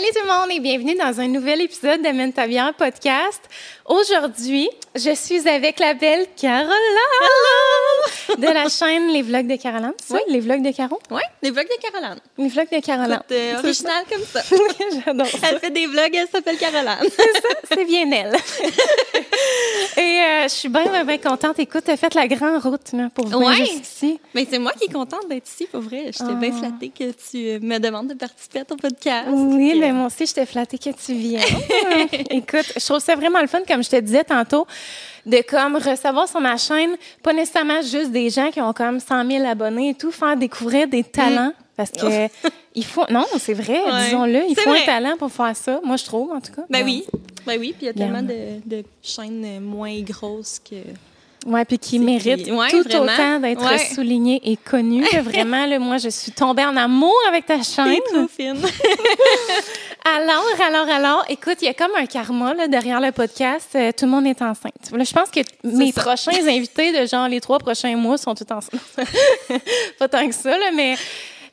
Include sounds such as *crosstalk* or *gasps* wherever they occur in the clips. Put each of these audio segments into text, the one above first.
Salut tout le monde et bienvenue dans un nouvel épisode de bière podcast. Aujourd'hui, je suis avec la belle Caroline de la chaîne Les Vlogs de Caroline. C'est Oui. ça, les Vlogs de Caro? Oui, des vlogs de Caroline. Les Vlogs de Caroline. C'est euh, original comme ça. *laughs* J'adore ça. Elle fait des vlogs, elle s'appelle Caroline. C'est bien elle. *laughs* et euh, je suis bien, bien, bien contente. Écoute, tu as fait la grande route là, pour venir Ouais. jusqu'ici. Mais c'est moi qui est contente d'être ici, pour vrai. J'étais bien Ah. flattée que tu euh, me demandes de participer à ton podcast. Oui, mais moi aussi, j'étais flattée que tu viennes. *laughs* Écoute, je trouve ça vraiment le fun, comme je te disais tantôt, de comme recevoir sur ma chaîne, pas nécessairement juste des gens qui ont comme 100 000 abonnés et tout, faire découvrir des talents. Parce que *laughs* il faut. Non, c'est vrai, Ouais, disons-le. Il faut un talent pour faire ça. Moi, je trouve, en tout cas. Ben oui. Ben oui, puis il y a tellement de, de chaînes moins grosses que. Ouais, puis qui mérite qui- ouais, tout vraiment. autant d'être Ouais. souligné et connu. *laughs* Vraiment, là, moi, je suis tombée en amour avec ta chaîne. Trop fine. *laughs* Alors, alors, alors, écoute, il y a comme un karma là, derrière le podcast. Euh, tout le monde est enceinte. Là, je pense que mes ça. prochains invités de genre les trois prochains mois sont tous enceintes. *laughs* Pas tant que ça, là, mais,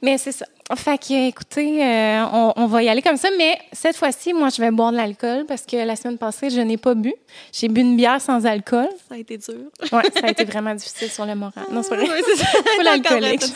mais c'est ça. Fait que, écoutez, euh, on, on va y aller comme ça. Mais cette fois-ci, moi, je vais boire de l'alcool parce que la semaine passée, je n'ai pas bu. J'ai bu une bière sans alcool. Ça a été dur. Ouais, ça a été vraiment difficile sur le moral. Non, c'est pas vrai. *laughs* Ouais, c'est l'alcoolique. *laughs*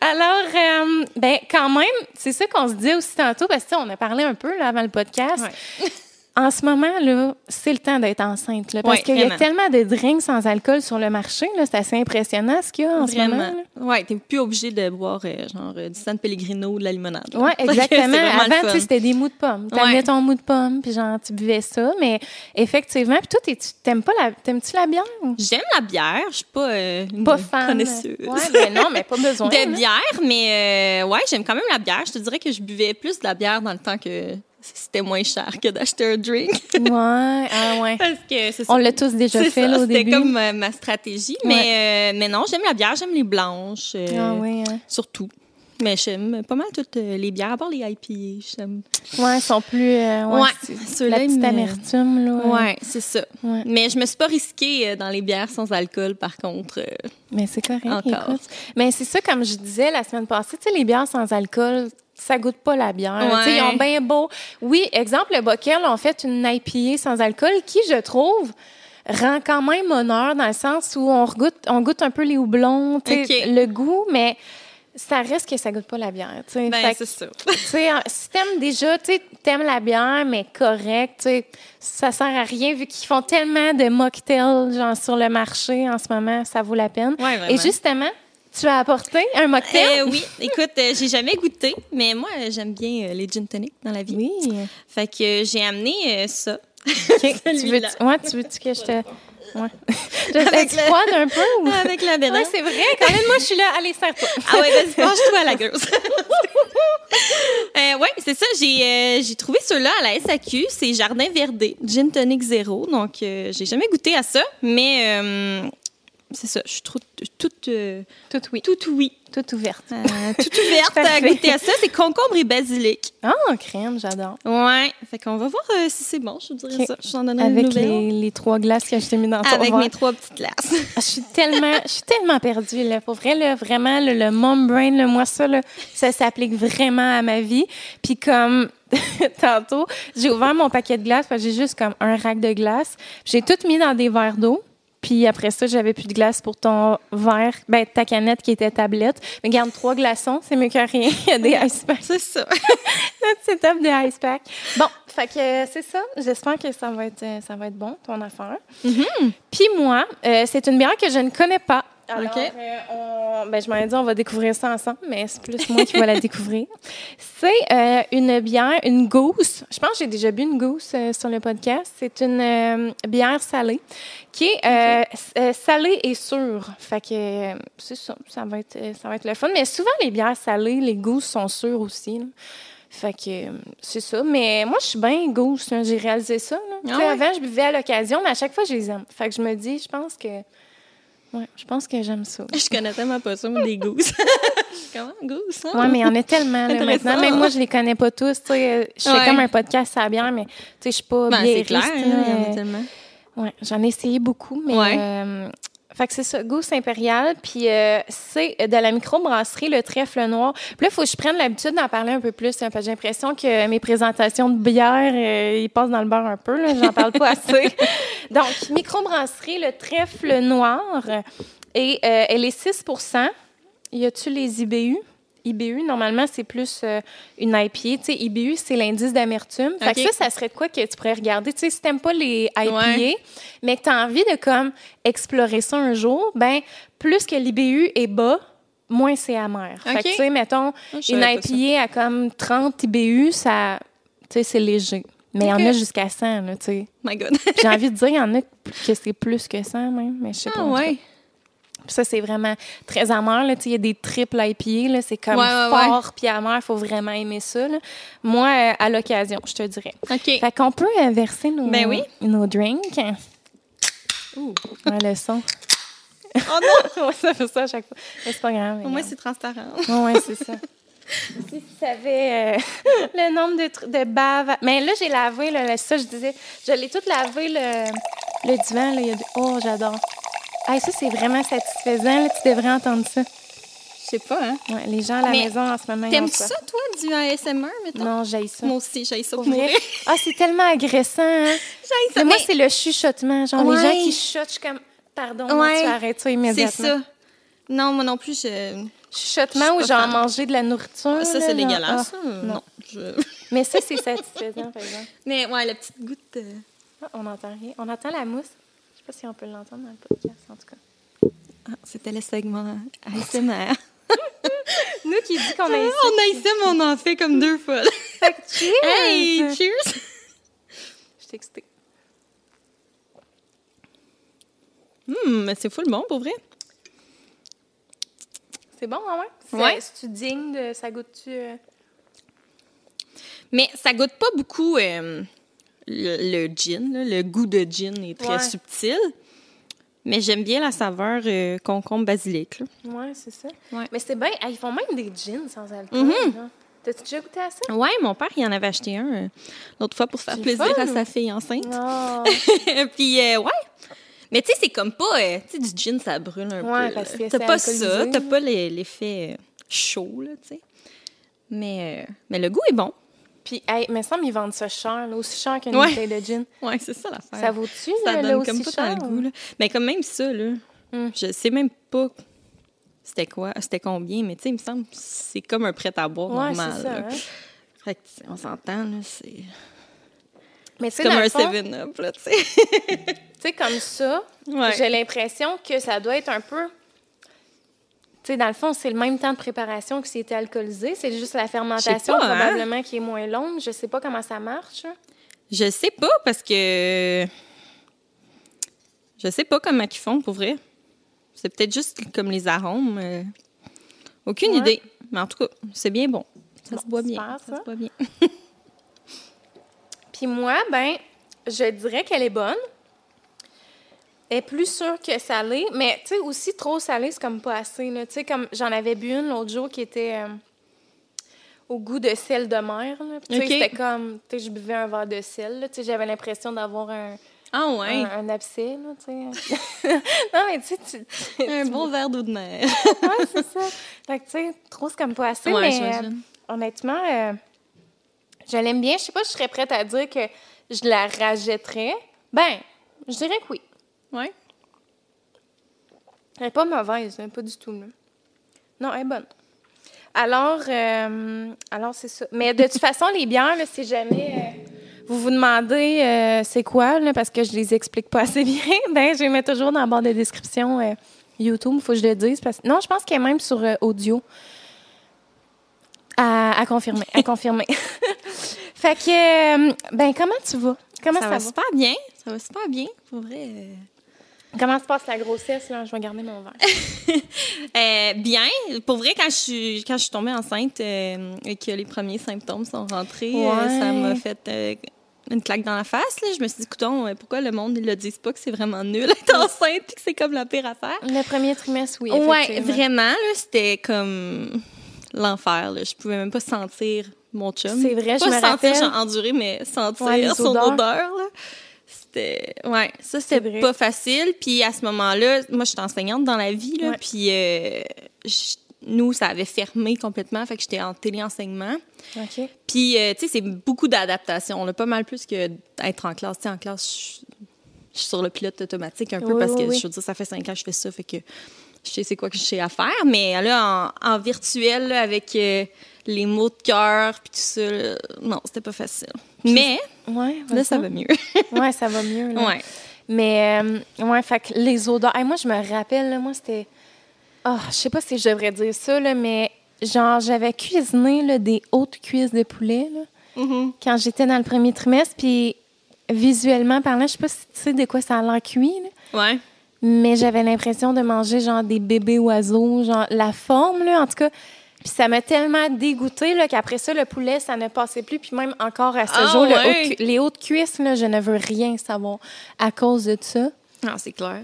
Alors, euh, ben quand même, c'est ça qu'on se dit aussi tantôt, parce que on a parlé un peu là, avant le podcast. Ouais. En ce moment, là, c'est le temps d'être enceinte. Là, parce Ouais, qu'il y a tellement de drinks sans alcool sur le marché. là, C'est assez impressionnant ce qu'il y a en ce moment. Là. Ouais, t'es plus obligé de boire euh, genre euh, du San Pellegrino ou de la limonade. Oui, *laughs* exactement. Avant, tu c'était des mous de pommes. Tu Ouais. ton mou de pomme, puis genre, tu buvais ça. Mais effectivement, puis toi, tu t'aimes pas la... T'aimes-tu la bière? J'aime la bière, je suis pas euh, une Pas fan. connaisseuse. Ouais, ben non, mais pas besoin. *laughs* de bière, mais euh, ouais, j'aime quand même la bière. Je te dirais que je buvais plus de la bière dans le temps que c'était moins cher que d'acheter un drink. *laughs* Ouais, ah ouais. Parce que c'est ça. On l'a tous déjà fait là, au C'était début. comme euh, ma stratégie. Mais, euh, mais non, j'aime la bière, j'aime les blanches. euh, Ah oui, hein. Surtout. Mais j'aime pas mal toutes les bières, à part les IPA. J'aime. Ouais, ils sont plus. ouais, Ouais, la petite amertume, là. Ouais, c'est ça. Ouais. Mais je me suis pas risquée dans les bières sans alcool, par contre. Mais c'est correct, Encore. écoute. Mais c'est ça, comme je disais la semaine passée, tu sais, les bières sans alcool, ça goûte pas la bière. Ils ont bien beau. Oui, exemple, le Bockel ont fait une IPA sans alcool qui, je trouve, rend quand même honneur dans le sens où on goûte, on goûte un peu les houblons, le goût, mais ça reste que ça goûte pas la bière. Ben, c'est ça. si t'aimes déjà, t'aimes la bière, mais correct, ça sert à rien vu qu'ils font tellement de mocktails, genre, sur le marché en ce moment, ça vaut la peine. Ouais. Et justement, tu as apporté un mocktail? Euh, oui, écoute, euh, j'ai jamais goûté, mais moi, euh, j'aime bien euh, les gin tonic dans la vie. Oui. Fait que j'ai amené ça. *laughs* Tu veux, Celui-là. ouais, tu veux que je te... Ouais. *laughs* Je Avec tu le- froide un peu ou... Avec la. Ouais, c'est vrai. Quand même, moi, je suis là. Allez, serre-toi. *laughs* Ah ouais, vas-y, penche-toi à la grosse. euh, ouais, c'est ça. J'ai euh, j'ai trouvé ceux-là à la SAQ. C'est Jardin Verdé, Gin Tonic Zéro. Donc, euh, j'ai jamais goûté à ça, mais c'est ça. Je suis trop- toute, euh, oui. toute oui. Toute ouverte. Euh, toute ouverte à *laughs* goûter à ça. C'est concombre et basilic. Ah, crème, j'adore. Ouais. Fait qu'on va voir euh, si c'est bon. Je vous ça. Je t'en donnerai une Avec nouvelle. les, les trois glaces que je t'ai mis dans ton Avec mes trois petites glaces. Ah, Je suis tellement, je suis tellement perdue là. Pour vrai là, vraiment le, le mom brain, là, moi ça là, ça s'applique vraiment à ma vie. Puis comme *laughs* tantôt, j'ai ouvert mon paquet de glace, j'ai juste comme un rack de glace. J'ai tout mis dans des verres d'eau. Puis après ça, j'avais plus de glace pour ton verre, ben ta canette qui était tablette. Mais garde trois glaçons, c'est mieux que rien. *laughs* Il y a des ice packs. c'est ça. *laughs* Notre setup de ice pack. Bon, fait que euh, c'est ça. J'espère que ça va être euh, ça va être bon ton affaire. Puis moi, euh, c'est une bière que je ne connais pas. Alors, euh, on- ben, je m'en ai dit, on va découvrir ça ensemble, mais c'est plus moi qui vais la *laughs* découvrir. C'est euh, une bière, une gousse. Je pense que j'ai déjà bu une gousse euh, sur le podcast. C'est une bière salée qui est salée et sûre. Fait que c'est ça, ça va, être, ça va être le fun. Mais souvent, les bières salées, les gousses sont sûres aussi. là. Fait que c'est ça. Mais moi, je suis bien gousse. là. J'ai réalisé ça. là. Ouais? Avant, je buvais à l'occasion, mais à chaque fois, je les aime. Fait que je me dis, je pense que. Ouais, je pense que j'aime ça. Je connais tellement pas ça, moi, des gousses. *laughs* Comment? Gousses, hein? Ouais, mais il y en a tellement là, maintenant. Même moi, je les connais pas tous. tu sais. Euh, Je fais Ouais. comme un podcast à bière, mais tu sais, je suis pas Ben, c'est biériste, clair, hein, il y en euh, a tellement. Ouais, j'en ai essayé beaucoup, mais euh, Fait que c'est ça, Goose Impérial. Puis euh, c'est de la microbrasserie, le trèfle noir. Puis là, il faut que je prenne l'habitude d'en parler un peu plus. hein, j'ai l'impression que mes présentations de bière, euh, ils passent dans le beurre un peu. Là, j'en parle pas assez. *laughs* Donc, microbrasserie, le trèfle noir. Et euh, elle est 6% Y a-tu les IBU? IBU, normalement, c'est plus euh, une IPA. Tu sais, IBU, c'est l'indice d'amertume. Fait que OK. ça, ça serait de quoi que tu pourrais regarder? Tu sais, si t'aimes pas les IPA, Ouais. mais que tu as envie de comme explorer ça un jour, ben plus que l'IBU est bas, moins c'est amer. Fait que OK. tu sais, mettons, Ah, je une pas. IPA à comme 30 IBU, ça, tu sais, c'est léger. Mais il y en a jusqu'à 100, là, tu sais. My God. J'ai envie de dire, il y en a *laughs* que c'est plus que 100 même, mais je sais pas. Ah tout cas. ouais. Puis ça, c'est vraiment très amer. Il y a des triples IPA, c'est comme Ouais, ouais, fort puis amer. Il faut vraiment aimer ça. là. Moi, euh, à l'occasion, je te dirais. OK. Fait qu'on peut euh, verser nos, Ben oui. nos drinks. Ouh. Ouais, le son. Oh non! *laughs* Ouais, ça fait ça à chaque fois. C'est pas grave. Au moins, c'est transparent. Ouais, c'est ça. *laughs* Si tu savais euh, le nombre de, de baves. Mais là, j'ai lavé, là, ça, je disais, je l'ai tout lavé, le, le divan. Là, il y a du- Oh, j'adore. Hey, ça, c'est vraiment satisfaisant. Là, tu devrais entendre ça. Je sais pas, hein? Ouais, les gens à la Mais maison en ce moment. T'aimes ça. ça, toi, du ASMR, mettons? Non, j'ai ça. Moi aussi, j'ai ça Pour pour vrai? mourir. *laughs* Ah, c'est tellement agressant. Hein? *laughs* Ça. Mais moi, mais c'est le chuchotement. Genre, les gens qui chuchotent, je suis comme, pardon, Ouais. tu arrêtes ça c'est immédiatement. ça. Non, moi non plus, je... Chuchotement ou genre manger de la nourriture. ça, là, c'est dégueulasse. ah, ça. non. non. je- *laughs* Mais ça, c'est satisfaisant, par exemple. Mais ouais, la petite goutte... euh, Ah, on n'entend rien. On entend la mousse. Je sais pas si on peut l'entendre dans le podcast, en tout cas. Ah, c'était le segment ASMR. *laughs* Nous qui dit qu'on a ici. on a ici, mais on en fait comme deux fois. là. Fait que cheers! Hey, cheers! *laughs* Je suis excitée. Hum, mais c'est full bon, pour vrai. C'est bon, hein, ouais? C'est- Ouais. C'est-tu digne de... Ça goûte-tu... euh, Mais ça goûte pas beaucoup euh, le, le gin. là. Le goût de gin est très Ouais. subtil. Mais j'aime bien la saveur euh, concombre basilic. Ouais, c'est ça. Ouais. Mais c'est bien... ils font même des gins sans alcool. Mhm. là. T'as-tu déjà goûté à ça? Ouais, mon père, il en avait acheté un euh, l'autre fois pour faire plaisir fun. à sa fille enceinte. Non. *laughs* Puis, euh, ouais. Mais tu sais, c'est comme pas. euh, tu sais, du gin, ça brûle un Ouais, peu. parce que T'as pas ça. T'as pas l'effet chaud, là, tu sais. Mais, mais le goût est bon. Puis, hey, il me semble qu'ils vendent ça cher, là, aussi cher qu'une Ouais. bouteille de gin. Ouais, c'est ça l'affaire. Ça vaut-tu, ça là, donne là, aussi comme pas cher? tant le goût. Là. Mais comme même ça, là, Hmm. je sais même pas c'était quoi, c'était combien, mais tu sais, il me semble que c'est comme un prêt à boire Ouais, normal. ça. là. hein. Fait que, on s'entend, là, c'est Mais c'est comme dans un le fond, 7-up, là, tu sais. *laughs* tu sais, comme ça, Ouais. j'ai l'impression que ça doit être un peu... Tu sais, dans le fond, c'est le même temps de préparation que si c'était alcoolisé. C'est juste la fermentation, pas, hein? probablement, qui est moins longue. Je sais pas comment ça marche. Je sais pas parce que je sais pas comment ils font pour vrai. C'est peut-être juste comme les arômes. euh, Aucune Ouais. idée. Mais en tout cas, c'est bien bon. Ça Bon, se boit bien. super, Ça ça. se boit bien. *laughs* Puis moi, ben, je dirais qu'elle est bonne. Est plus sûre que salée, mais tu sais, aussi trop salée, c'est comme pas assez. Tu sais, comme j'en avais bu une l'autre jour qui était euh, au goût de sel de mer. tu sais, c'était comme, tu sais, je buvais un verre de sel. Tu sais, j'avais l'impression d'avoir un, Ah ouais. un, un abcès, là, tu sais. *laughs* non, mais tu sais, tu... Un beau verre d'eau de mer. *laughs* Ouais, c'est ça. Fait que, tu sais, trop, c'est comme pas assez, Ouais, mais euh, honnêtement, euh, je l'aime bien. Je sais pas si je serais prête à dire que je la rajouterais. Ben, je dirais que oui. Ouais. Elle est pas mauvaise, hein, pas du tout. là. Non, elle est bonne. Alors, euh, alors c'est ça. Mais de toute *laughs* façon, les bières, là, si jamais euh, vous vous demandez euh, c'est quoi, là, parce que je les explique pas assez bien, *laughs* ben, je les mets toujours dans la barre de description YouTube, il faut que je le dise. Parce... Non, je pense qu'elle est même sur audio. À, à confirmer, à *laughs* confirmer. fait que, ben, comment tu vas? Comment ça, Ça va va? super bien. Ça va super bien. Pour vrai. Comment se passe la grossesse, là? Je vais garder mon verre. *laughs* Euh, bien. Pour vrai, quand je suis, quand je suis tombée enceinte euh, et que les premiers symptômes sont rentrés, euh, ça m'a fait une claque dans la face. Là. Je me suis dit, coudonc, euh, pourquoi le monde ne le dise pas que c'est vraiment nul être enceinte et que c'est comme la pire affaire? Le premier trimestre, oui. Effectivement. vraiment, c'était comme l'enfer. Je pouvais même pas sentir mon chum. C'est vrai, je pas me sentir, rappelle. genre endurer, mais sentir Ouais, son odeur. là. C'était. Ouais, ça, c'était pas facile. Puis à ce moment-là, moi, j'étais enseignante dans la vie, là. Ouais. Puis euh, je- nous, ça avait fermé complètement. Fait que j'étais en téléenseignement. Puis, euh, tu sais, c'est beaucoup d'adaptation. On a pas mal plus que d'être en classe. Tu sais, en classe, je je suis sur le pilote automatique un peu Oui, parce que, oui. je veux dire, ça fait cinq ans que je fais ça. Fait que je sais c'est quoi que j'ai à faire. Mais là, en, en virtuel, là, avec euh, les mots de cœur puis tout ça, là, non, c'était pas facile. Mais Ouais, là, ça va mieux. *laughs* Ouais, ça va mieux. Là. ouais. Mais, euh, ouais, fait que les odeurs. Hey, moi, je me rappelle, là, moi, c'était. Ah, je sais pas si je devrais dire ça, là, mais genre, j'avais cuisiné là, des hautes cuisses de poulet là, Mhm. quand j'étais dans le premier trimestre. Puis visuellement parlant, je sais pas si tu sais de quoi ça a l'air cuit, là, Ouais. mais j'avais l'impression de manger genre des bébés oiseaux, genre la forme, là, en tout cas. Puis ça m'a tellement dégoûté là, qu'après ça, le poulet, ça ne passait plus. Puis même encore à ce Ah, jour, le haut les hautes cuisses, là, je ne veux rien savoir à cause de ça. Ah, c'est clair.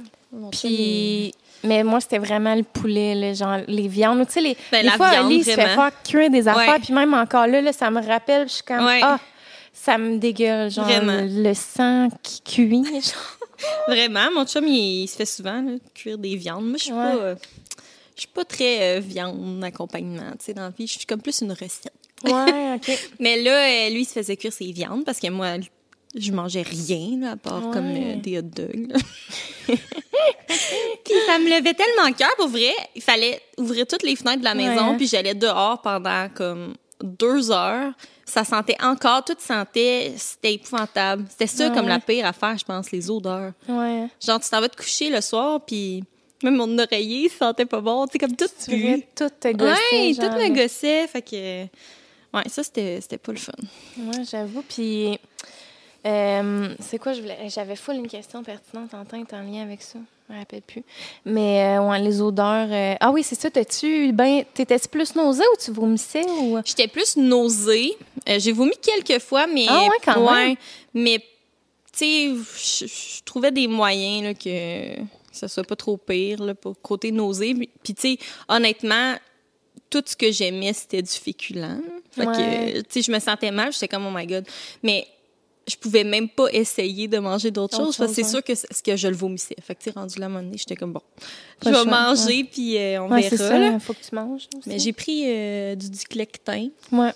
Puis, mais moi, c'était vraiment le poulet, là, genre les viandes. Tu sais, les, Ben, des la fois, viande, Ali se fait faire cuire des affaires. Ouais. Puis même encore là, là, ça me rappelle, je suis comme, Ouais. ah, ça me dégueule, genre Vraiment. le, le sang qui cuit. genre. *laughs* Vraiment, mon chum, il, il se fait souvent là, cuire des viandes. Moi, je suis Ouais. pas, euh, je suis pas très euh, viande accompagnement. Tu sais, dans la vie, je suis comme plus une recette. ouais, *laughs* OK. Mais là, euh, lui, il se faisait cuire ses viandes parce que moi, je mangeais rien là, à part Ouais. comme euh, des hot dogs. *laughs* puis ça me levait tellement le cœur pour vrai. Il fallait ouvrir toutes les fenêtres de la maison, Ouais. puis j'allais dehors pendant comme deux heures. Ça sentait encore, tout sentait, c'était épouvantable. C'était ça Ouais. comme la pire affaire, je pense, les odeurs. Ouais. Genre, tu t'en vas te coucher le soir, puis même mon oreiller il sentait pas bon. Tu sais, comme tout Tu pue. tout te gosser. Ouais, genre. tout me gossait. Fait que. Ouais, ça, c'était c'était pas le fun. Ouais, j'avoue. Puis, euh, c'est quoi, je voulais. J'avais full une question pertinente en temps en lien avec ça. Je me rappelle plus. Mais, euh, ouais, les odeurs. euh, Ah oui, c'est ça. T'as-tu. Ben, t'étais-tu plus nausée ou tu vomissais ou? J'étais plus nausée. J'ai vomi quelques fois, mais. Ah ouais, quand même. Mais, tu sais, je je trouvais des moyens là, que, que ça soit pas trop pire là, pour côté nausée. Puis, tu sais, honnêtement, tout ce que j'aimais, c'était du féculent. Fait Ouais. que, tu sais, je me sentais mal. J'étais comme, oh my God. Mais je pouvais même pas essayer de manger d'autres choses parce que c'est sûr que, c'est- que je le vomissais. Fait que, tu rendu là, à un moment donné, j'étais comme, bon, Pas je vais manger, puis euh, on Ouais, verra. ça. là. Faut que tu manges. Aussi. Mais j'ai pris euh, du diclectin Ouais.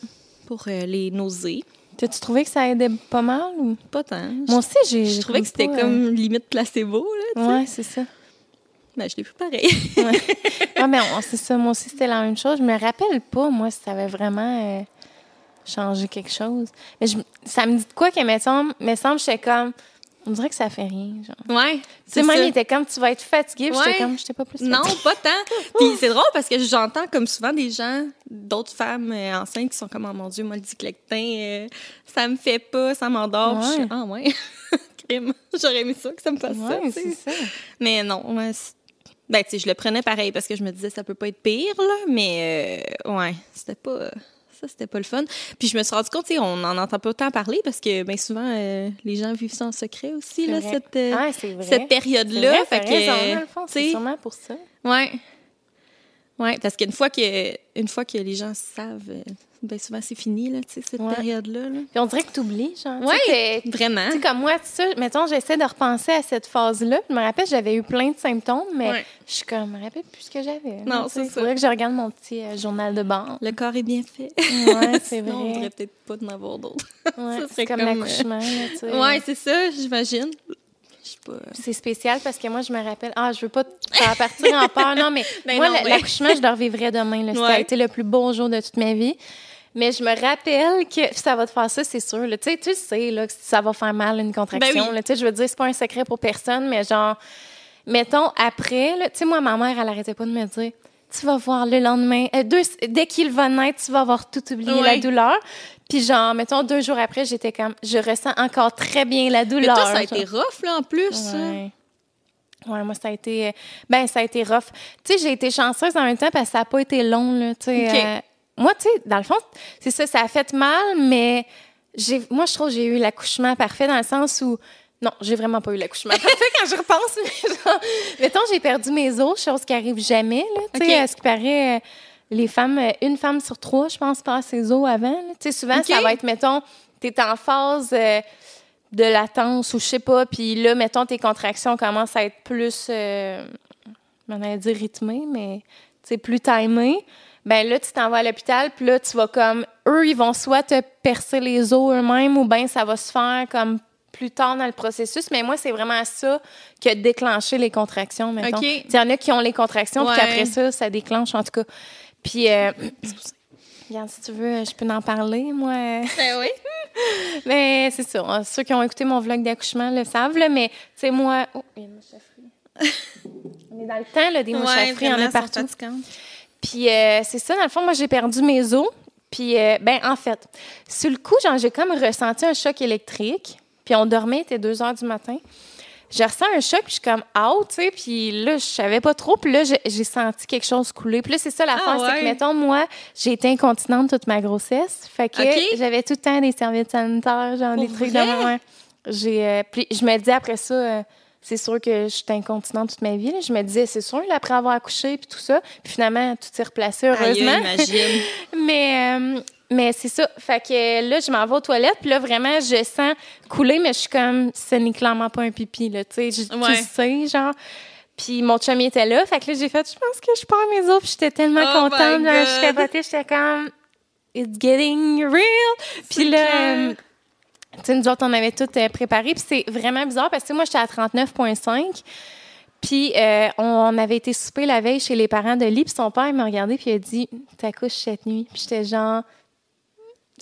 pour euh, les nausées. T'as-tu trouvé que ça aidait pas mal ou? Pas tant. Moi aussi, j'ai. je, trouvais que c'était comme limite placebo, là. euh. Ouais, c'est ça. Ben, je l'ai plus pareil. *laughs* Ouais, mais on- c'est ça. Moi aussi, c'était la même chose. Je me rappelle pas, moi, si ça avait vraiment euh, changé quelque chose. Mais je- ça me dit de quoi que, mettons, me semble, j'étais comme. On dirait que ça fait rien, genre. ouais. Tu sais, même, il était comme, tu vas être fatigué. Ouais. j'étais comme, j'étais pas plus Non, fatiguée. pas tant. *laughs* Puis c'est drôle parce que j'entends comme souvent des gens, d'autres femmes euh, enceintes qui sont comme, oh mon Dieu, moi, le diclectin, euh, ça me fait pas, ça m'endort. Puis je suis, Ouais. ah ouais. *laughs* Crime. J'aurais aimé ça, que ça me fasse ça. Ouais. Mais non, ouais, ben, tu sais, je le prenais pareil parce que je me disais, ça peut pas être pire, là. Mais, euh, ouais, c'était pas. Ça, c'était pas le fun. Puis je me suis rendu compte, on n'en entend pas autant parler parce que, bien souvent, euh, les gens vivent ça en secret aussi, là, vrai. cette, euh, cette période-là. Fait que, c'est sûrement pour ça. Ouais. Ouais, parce qu'une fois que une fois que les gens savent, euh, ben souvent c'est fini là, tu sais cette Ouais. période-là. Là. Puis on dirait que t'oublies, genre. tu Ouais. sais, t'es- Vraiment. Tu sais, comme moi, tu sais, mettons, j'essaie de repenser à cette phase-là. Je me rappelle, j'avais eu plein de symptômes, mais Ouais. je suis comme, je me rappelle plus ce que j'avais. Non, c'est ça. faudrait que je regarde mon petit euh, journal de bord. Le corps est bien fait. Ouais, *laughs* c'est Sinon, on vrai. devrait peut-être pas d'en avoir d'autres. *laughs* Ouais, ça c'est serait comme, comme, l'accouchement, sais. Ouais, c'est ça, j'imagine. Je sais pas. C'est spécial parce que moi, je me rappelle. Ah, je veux pas te faire partir en peur. Non, mais *laughs* Ben moi, mais- l'accouchement, je le revivrai demain. là. Ça a été le plus beau jour de toute ma vie. Mais je me rappelle que *laughs* ça va te faire ça, c'est sûr. là. Tu sais, tu sais là, que ça va faire mal une contraction. Ben oui. là. Tu sais, je veux dire, c'est pas un secret pour personne, mais genre, mettons, après, là, tu sais, moi, ma mère, elle arrêtait pas de me dire tu vas voir le lendemain, euh, deux, dès qu'il va naître, tu vas avoir tout oublié, la douleur. Puis genre, mettons, deux jours après, j'étais comme, je ressens encore très bien la Mais douleur. toi, ça a genre. été rough là en plus. Ouais. Ouais, moi, ça a été. euh, Ben, ça a été rough. Tu sais, j'ai été chanceuse en même temps parce que ça n'a pas été long, là. Tu sais, euh, moi, tu sais, dans le fond, c'est ça, ça a fait mal, mais j'ai, moi, je trouve que j'ai eu l'accouchement parfait dans le sens où. Non, j'ai vraiment pas eu l'accouchement *laughs* parfait quand je repense, mais genre, mettons, j'ai perdu mes os, chose qui arrive jamais, là. Tu sais, à ce qui paraît, euh, les femmes, euh, une femme sur trois, je pense, perd ses os avant. Tu sais, souvent, ça va être, mettons, t'es en phase. euh, de latence ou je sais pas, puis là, mettons, tes contractions commencent à être plus, euh, on allait dire rythmées, mais c'est plus timées, ben là, tu t'en vas à l'hôpital, puis là, tu vas comme, eux, ils vont soit te percer les os eux-mêmes ou ben ça va se faire comme plus tard dans le processus, mais moi, c'est vraiment ça qui a déclenché les contractions, mettons. Il y en a qui ont les contractions, puis qu'après ça, ça déclenche, en tout cas. Puis, euh, regarde, si tu veux, je peux en parler, moi. Ben oui. *laughs* Mais c'est ça. Ceux qui ont écouté mon vlog d'accouchement le savent, là, mais tu sais, moi. Oh, il y a une mouche à. *laughs* On est dans le temps, là, des mouches à fruits, il y en a partout. Puis euh, c'est ça, dans le fond, moi, j'ai perdu mes os. Puis, euh, ben, en fait, sur le coup, genre, j'ai comme ressenti un choc électrique. Puis on dormait, il était 2 heures du matin. J'ai ressenti un choc, puis je suis comme out, tu sais. Puis là, je savais pas trop. Puis là, j'ai senti quelque chose couler. Puis là, c'est ça l'affaire, Ah, c'est que, mettons, moi, j'ai été incontinente toute ma grossesse. Fait que j'avais tout le temps des serviettes sanitaires, genre Pour des trucs vrai? de. J'ai, euh, puis je me disais après ça, euh, c'est sûr que j'étais incontinente toute ma vie. là. Je me disais, c'est sûr, là, après avoir accouché, puis tout ça. Puis finalement, tout s'est replacé, heureusement. Aïe, imagine. *laughs* Mais, euh, mais c'est ça. Fait que là, je m'en vais aux toilettes, puis là, vraiment, je sens couler, mais je suis comme, ce n'est clairement pas un pipi, là, tu sais, je- Ouais. sais, genre. Puis mon chum était là, fait que là, j'ai fait, je pense que je perds mes os, puis j'étais tellement Oh contente, genre, je capotais, j'étais comme, it's getting real. Puis là, clair. Tu sais, nous autres, on avait tout euh, préparé, puis c'est vraiment bizarre, parce que moi, j'étais à 39,5. Puis euh, on avait été souper la veille chez les parents de Lee, puis son père il m'a regardé puis il a dit "T'accouches cette nuit." Puis j'étais genre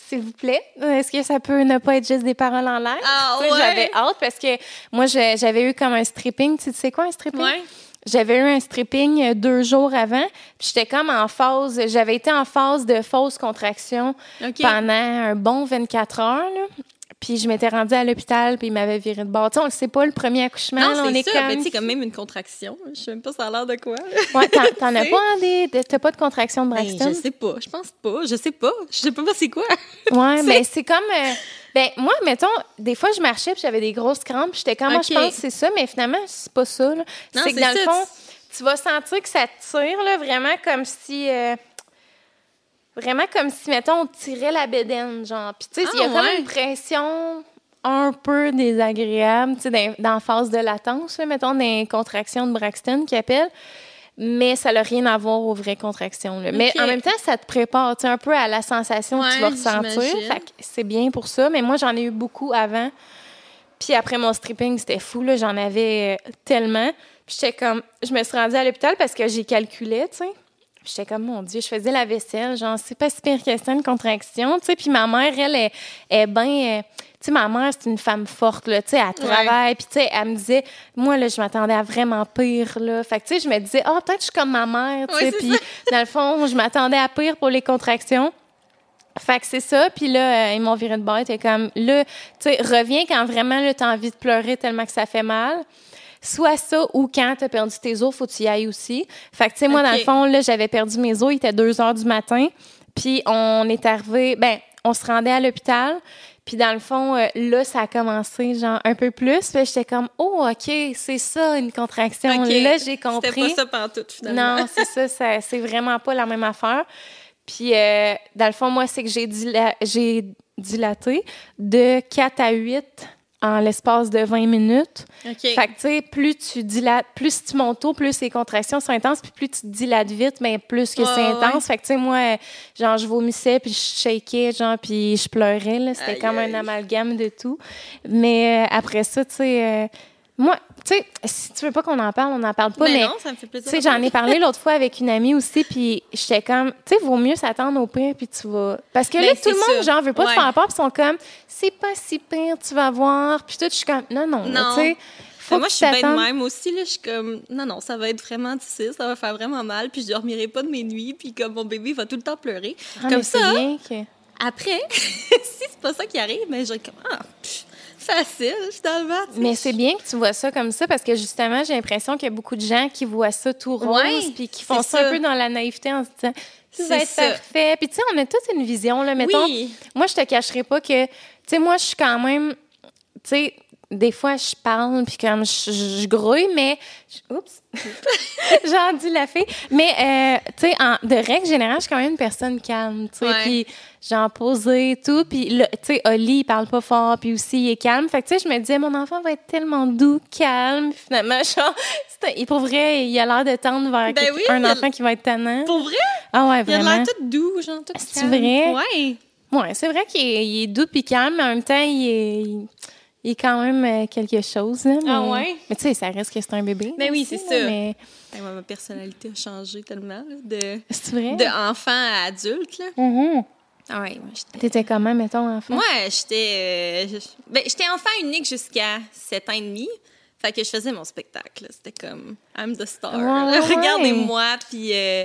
s'il vous plaît, est-ce que ça peut ne pas être juste des paroles en l'air? Ah, ouais? J'avais hâte parce que moi, j'avais eu comme un stripping. Tu sais quoi, un stripping? Ouais. J'avais eu un stripping euh, deux jours avant. Puis j'étais comme en phase, j'avais été en phase de fausse contraction pendant un bon 24 heures. là. Puis je m'étais rendue à l'hôpital, puis il m'avait viré de bord. Tu sais, on le sait pas, le premier accouchement, Non, là, on c'est est ça. comme... Même une contraction. Je sais même pas ça a l'air de quoi. Ouais, t'en, as *laughs* pas des, de- t'as pas de contraction de Ben, Braxton? je sais pas. Je pense pas. Je sais pas. Je sais pas c'est quoi? Ouais, *laughs* mais c'est comme. euh, ben, moi, mettons, des fois, je marchais puis j'avais des grosses crampes. J'étais comme, moi, je Ok. pense que c'est ça, mais finalement, c'est pas ça. là. Non, C'est que c'est dans le fond, tu vas sentir que ça te tire, là, vraiment comme si. euh, vraiment comme si, mettons, on tirait la bédaine, genre. Puis, tu sais, Ah, il y a comme ouais. une pression un peu désagréable, tu sais, dans, phase de latence, là, mettons, des contractions de Braxton qui appellent. Mais ça n'a rien à voir aux vraies contractions. là. Mais en même temps, ça te prépare tu sais, un peu à la sensation que tu vas ressentir. j'imagine. Fait que c'est bien pour ça. Mais moi, j'en ai eu beaucoup avant. Puis après mon stripping, c'était fou. J'en avais euh, tellement. Puis j'étais comme... Je me suis rendue à l'hôpital parce que j'ai calculé, tu sais. J'étais comme, mon Dieu, je faisais la vaisselle. Genre, c'est pas si pire que ça, une contraction, tu sais. Puis ma mère, elle, est, est bien... tu sais, ma mère, c'est une femme forte, là. Tu sais, elle travaille. Puis, tu sais, elle me disait... Moi, là, je m'attendais à vraiment pire, là. Fait que, tu sais, je me disais, ah, peut-être que je suis comme ma mère, tu sais. Puis, dans le fond, je m'attendais à pire pour les contractions. Fait que c'est ça. Puis là, euh, ils m'ont viré de bord. T'es comme, là, tu sais, reviens quand vraiment, là, t'as envie de pleurer tellement que ça fait mal. Soit ça, ou quand t'as perdu tes os, faut que tu y ailles aussi. Fait que, tu sais, moi, dans le fond, là, j'avais perdu mes os. Il était 2 heures du matin. Puis on est arrivé, ben, on se rendait à l'hôpital. Puis dans le fond, euh, là, ça a commencé, genre, un peu plus. Puis j'étais comme, oh, OK, c'est ça, une contraction. Là, j'ai compris. C'était pas ça pantoute, finalement. Non, c'est ça, ça c'est vraiment pas la même affaire. Puis, euh, dans le fond, moi, c'est que j'ai dila- j'ai dilaté de 4 à 8 en l'espace de 20 minutes. OK. Fait que, tu sais, plus tu dilates, plus tu montes haut, plus les contractions sont intenses, puis plus tu te dilates vite, mais plus que Ouais, c'est ouais. intense. Fait que, tu sais, moi, genre, je vomissais, puis je shakais, genre, puis je pleurais, là. C'était comme aïe. un amalgame de tout. Mais euh, après ça, tu sais, euh, moi, tu sais, si tu veux pas qu'on en parle, on n'en parle pas, Ben mais non, ça me fait tu plaisir. sais, j'en ai parlé l'autre fois avec une amie aussi, puis j'étais comme, tu sais, vaut mieux s'attendre au pire, puis tu vas. Parce que là, Ben, tout le monde, ça. genre, veut pas Ouais. te faire peur, puis ils sont comme, c'est pas si pire, tu vas voir. Puis tout, je suis comme, non, non, Non. tu sais. Faut Ben, moi, je tu suis bien de même aussi. Là, je suis comme, non, non, ça va être vraiment difficile, ça va faire vraiment mal, puis je dormirai pas de mes nuits, puis comme mon bébé va tout le temps pleurer. Ah, comme ça, bien que- après, *laughs* si c'est pas ça qui arrive, mais je comme, ah, pff, facile, finalement. Mais c'est bien que tu vois ça comme ça parce que justement, j'ai l'impression qu'il y a beaucoup de gens qui voient ça tout rose Ouais, puis qui font ça, un peu dans la naïveté en se disant tout va C'est être ça. parfait. Puis tu sais, on a toute une vision là, mettons. Oui. Moi, je te cacherai pas que tu sais moi je suis quand même tu sais des fois, je parle, puis comme je, je grouille, mais... je- oups! *laughs* J'en dis la fille. Mais, euh, tu sais, de règle générale, je suis quand même une personne calme, tu sais, puis genre posée et tout. Puis, tu sais, Oli, il parle pas fort, puis aussi, il est calme. Fait que, tu sais, je me disais, mon enfant va être tellement doux, calme. Puis Finalement, *laughs* genre, pour vrai, il a l'air de tendre vers Ben oui, un enfant qui va être tannant. Pour vrai? Ah ouais, Il a vraiment. l'air tout doux, genre tout C'est vrai? Ouais. Ouais, c'est vrai qu'il est, doux puis calme, mais en même temps, il est, il, quand même euh, quelque chose. Là, mais, Ah ouais? Mais tu sais, ça reste que c'est un bébé. Ben là, oui, c'est ça. Mais moi, ma personnalité a changé tellement, là, de, c'est vrai? de enfant à adulte, là. Ah moi, j'étais... T'étais comment, mettons, enfant? Moi, j'étais... euh, ben, j'étais enfant unique jusqu'à 7 ans et demi. Fait que je faisais mon spectacle. C'était comme « I'm the star Ouais. Regardez-moi, puis... euh,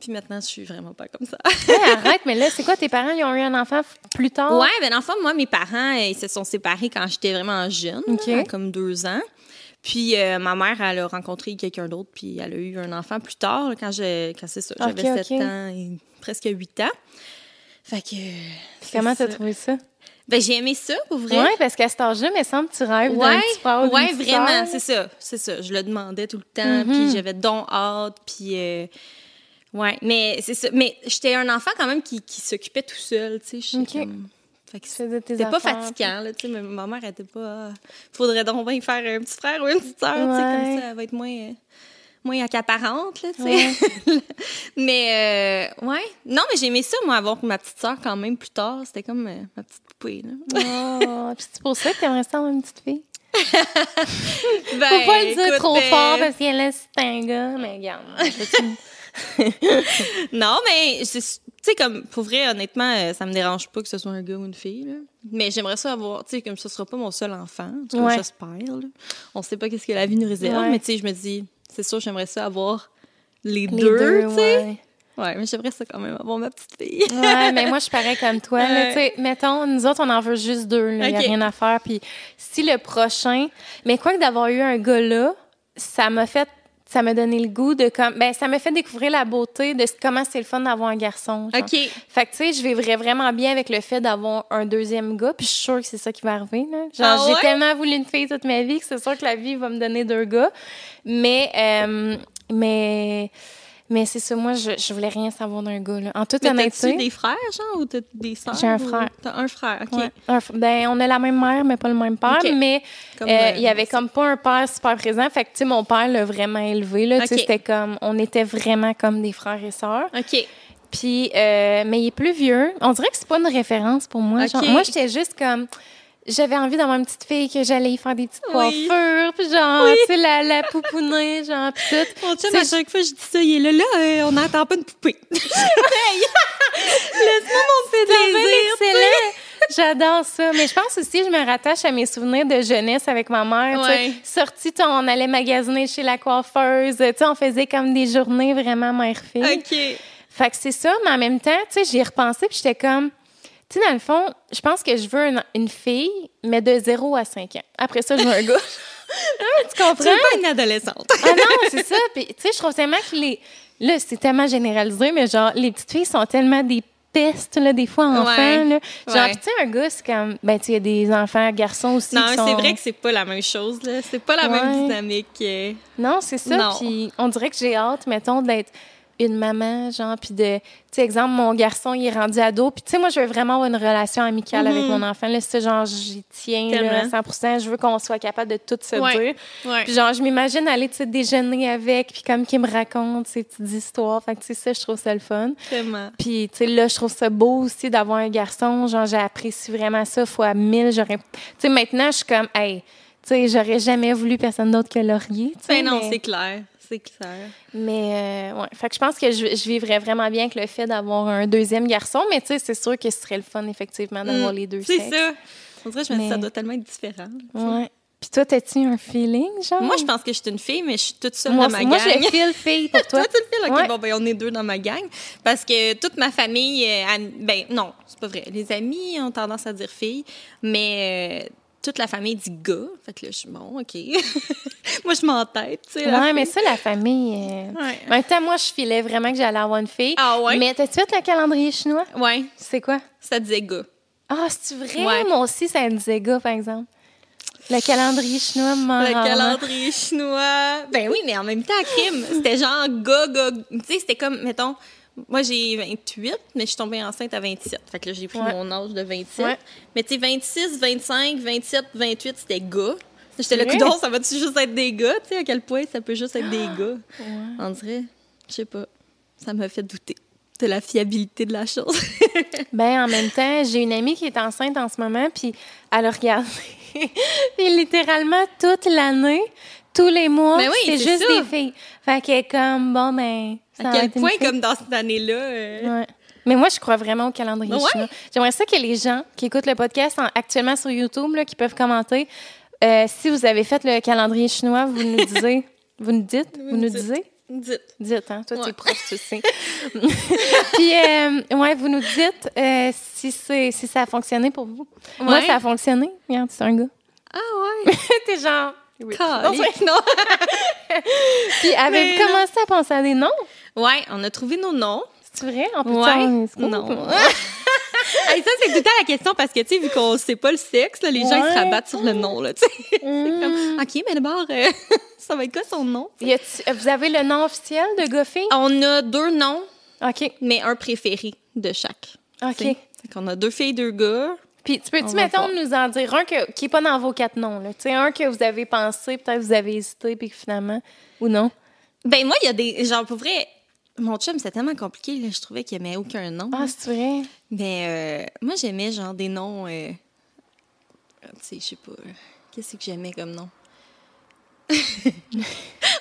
puis maintenant, je suis vraiment pas comme ça. Ouais, arrête, mais là, c'est quoi, tes parents, ils ont eu un enfant plus tard? Ouais, ben dans le fond, moi, mes parents, euh, ils se sont séparés quand j'étais vraiment jeune, là, comme deux ans. Puis euh, ma mère, elle a rencontré quelqu'un d'autre, puis elle a eu un enfant plus tard, là, quand je, quand c'est ça, j'avais Ok, 7 ok. ans et presque 8 ans. Fait que. Comment t'as trouvé ça? Ben j'ai aimé ça, pour vrai. Ouais, parce qu'à cet âge-là, me semble que tu rêves d'un Ouais, petit frère ou d'une ouais, petite vraiment, c'est ça, c'est ça. Je le demandais tout le temps, Mhm. puis j'avais donc hâte, puis euh, ouais, mais c'est ça. Mais j'étais un enfant quand même qui, qui s'occupait tout seul, tu sais. comme- Fait que c'était pas fatigant, là, tu sais, mais ma mère était pas. faudrait donc bien faire un petit frère ou une petite sœur, tu sais, comme ça, elle va être moins, euh, moins accaparante, là, tu sais. Ouais. *laughs* mais, euh, ouais. Non, mais j'ai aimé ça, moi, avoir ma petite sœur quand même plus tard. C'était comme euh, ma petite poupée, là. Oh, puis c'est pour ça que t'aimerais ça avoir une petite fille? *laughs* Ben, Faut pas le dire écoute, trop euh, fort parce qu'elle laisse un gars, mais regarde. *laughs* Non, mais c'est- tu sais comme pour vrai honnêtement, euh, ça me dérange pas que ce soit un gars ou une fille là. Mais j'aimerais ça avoir, tu sais comme ce sera pas mon seul enfant, en tout cas, Ouais. j'espère là. On sait pas qu'est-ce que la vie nous réserve, Ouais. mais tu sais je me dis c'est sûr j'aimerais ça avoir les, Les deux, deux, tu sais. ouais. Ouais, mais j'aimerais ça quand même avoir ma petite fille. Ouais, mais moi, je suis pareil comme toi. là. Tu sais, mettons, nous autres, on en veut juste deux. Il n'y a rien à faire. Puis si le prochain... Mais quoi que d'avoir eu un gars là, ça m'a fait... Ça m'a donné le goût de comme... Ben, ça m'a fait découvrir la beauté de comment c'est le fun d'avoir un garçon. genre. OK. Fait que, tu sais, je vivrais vraiment bien avec le fait d'avoir un deuxième gars, puis je suis sûre que c'est ça qui va arriver, là. Genre, Ah j'ai tellement voulu une fille toute ma vie que c'est sûr que la vie va me donner deux gars. Mais, euh, mais, mais c'est ça, moi, je, je voulais rien savoir d'un gars, là. En toute Mais honnêteté. t'as-tu des frères genre ou t'as des sœurs J'ai un ou- frère. T'as un frère, OK. Ouais. Un f- ben, on a la même mère, mais pas le même père. Mais euh, euh, il y avait comme pas un père super présent. Fait que, tu sais, mon père l'a vraiment élevé. Là, Tu. C'était comme, on était vraiment comme des frères et sœurs. OK. Puis, euh, mais il est plus vieux. On dirait que c'est pas une référence pour moi. Genre, moi, j'étais juste comme. J'avais envie d'avoir une petite fille que j'allais y faire des petites Oui. coiffures, puis genre, tu sais, la, la pouponner, genre, puis tout. Mon chum, à chaque fois je dis ça, il est là, là, euh, on n'entend pas une poupée. *laughs* *laughs* Laisse-moi mon C'est plaisir. J'adore ça. Mais je pense aussi, je me rattache à mes souvenirs de jeunesse avec ma mère. tu sais. Ouais. Sais, on allait magasiner chez la coiffeuse. Tu sais, on faisait comme des journées vraiment mère-fille. OK. Fait que c'est ça, mais en même temps, tu sais, j'y ai repensé, puis j'étais comme, tu sais, dans le fond, je pense que je veux une, une fille, mais de 0 à 5 ans. Après ça, je veux un gars. *laughs* Non, mais tu Tu comprends? es pas une adolescente. Ah non, c'est ça. Puis, tu sais, je trouve tellement que les. Là, c'est tellement généralisé, mais genre, les petites filles sont tellement des pestes, là, des fois, enfants, Ouais. là. Genre, Ouais. tu sais, un gars, c'est comme. Ben, tu sais, il y a des enfants, garçons aussi. Non, mais sont... c'est vrai que c'est pas la même chose, là. C'est pas la même dynamique. euh. Non, c'est ça. Non. Puis on dirait que j'ai hâte, mettons, d'être une maman, genre, puis de, tu sais, exemple, mon garçon, il est rendu ado, puis tu sais, moi, je veux vraiment avoir une relation amicale avec mon enfant, là, c'est genre, j'y tiens, là. Tellement. à 100 je veux qu'on soit capable de tout se Ouais. dire. Ouais. Puis genre, je m'imagine aller, tu sais, déjeuner avec, puis comme qu'il me raconte ses petites histoires, fait que, tu sais, ça, je trouve ça le fun. Vraiment. Puis, tu sais, là, je trouve ça beau aussi d'avoir un garçon. Genre, j'apprécie vraiment ça fois mille. J'aurais... Tu sais, maintenant, je suis comme, hey, tu sais, j'aurais jamais voulu personne d'autre que Laurier. tu sais, Ben non, mais, c'est clair. C'est clair. Mais, euh, ouais. Fait que je pense que je, je vivrais vraiment bien avec le fait d'avoir un deuxième garçon. Mais, tu sais, c'est sûr que ce serait le fun, effectivement, d'avoir Mm, les deux C'est sexes. ça. On dirait que je me dis, ça doit tellement être différent. tu sais. Ouais. Puis toi, t'as-tu un feeling, genre? Moi, je pense que je suis une fille, mais je suis toute seule moi, dans ma moi, gang. je file fille pour *laughs* toi. Toi, tu le fais, OK, Ouais. bon, ben, on est deux dans ma gang. Parce que toute ma famille, euh, ben, non, c'est pas vrai. Les amis ont tendance à dire fille, mais euh, toute la famille dit gars. Fait que là, je suis bon, OK. *laughs* moi, je m'entête, tu sais. Ouais, mais ça, la famille. euh, Ouais. En même temps, moi, je filais vraiment que j'allais avoir une fille. Ah ouais? Mais t'as-tu fait le calendrier chinois? Ouais, C'est quoi? ça disait gars. Ah, c'est vrai? Ouais. Moi aussi, ça me disait gars, par exemple. Le calendrier chinois me Le calendrier chinois. Ben oui, mais en même temps, crime, c'était genre gars, gars. Tu sais, c'était comme, mettons, moi j'ai 28, mais je suis tombée enceinte à 27. Fait que là, j'ai pris Ouais. mon âge de 27. Ouais. Mais tu sais, 26, 25, 27, 28, c'était gars. J'étais le coudon, ça va-tu juste être des gars? Tu sais, à quel point ça peut juste être des gars? On dirait, je sais pas, ça m'a fait douter de la fiabilité de la chose. *laughs* Ben, en même temps, j'ai une amie qui est enceinte en ce moment, puis elle a regardé. *laughs* puis littéralement, toute l'année, tous les mois, oui, c'est juste ça. des filles. Fait est comme, bon, ben. ça à quel point, comme dans cette année-là. euh, Ouais. Mais moi, je crois vraiment au calendrier Ouais. chinois. J'aimerais ça que les gens qui écoutent le podcast en- actuellement sur YouTube, là, qui peuvent commenter, euh, si vous avez fait le calendrier chinois, vous nous *laughs* disiez. Vous nous dites? Vous, Vous nous dites. disiez? Dites. Dites, hein? Toi, Ouais. t'es prof, tu sais. *laughs* Puis, euh, ouais, vous nous dites euh, si, c'est- si ça a fonctionné pour vous. Moi, ça a fonctionné. Regarde, c'est un gars. Ah ouais. *laughs* T'es genre. Oui. Non. *laughs* Puis, avez-vous commencé à penser à des noms? Ouais, on a trouvé nos noms. C'est vrai? On peut Ouais. Non. *laughs* Hey, ça, c'est tout le temps la question parce que, tu sais, vu qu'on sait pas le sexe, là, les gens ils se rabattent sur le nom, là, tu sais. *laughs* Mm. OK, mais d'abord, euh, ça va être quoi son nom? Y vous avez le nom officiel de Goffy? On a deux noms, OK. mais un préféré de chaque. OK. tu sais. Fait qu'on a deux filles, deux gars. Puis tu peux-tu, mettons, nous en dire un que, qui n'est pas dans vos quatre noms? Là? Tu sais, un que vous avez pensé, peut-être vous avez hésité, puis que finalement, ou non? Ben, moi, il y a des. Genre, pour vrai, mon chum, c'était tellement compliqué, là, je trouvais qu'il aimait aucun nom. Ah, c'est vrai? Mais euh, moi, j'aimais genre des noms. euh, tu sais, je sais pas. euh, Qu'est-ce que j'aimais comme nom?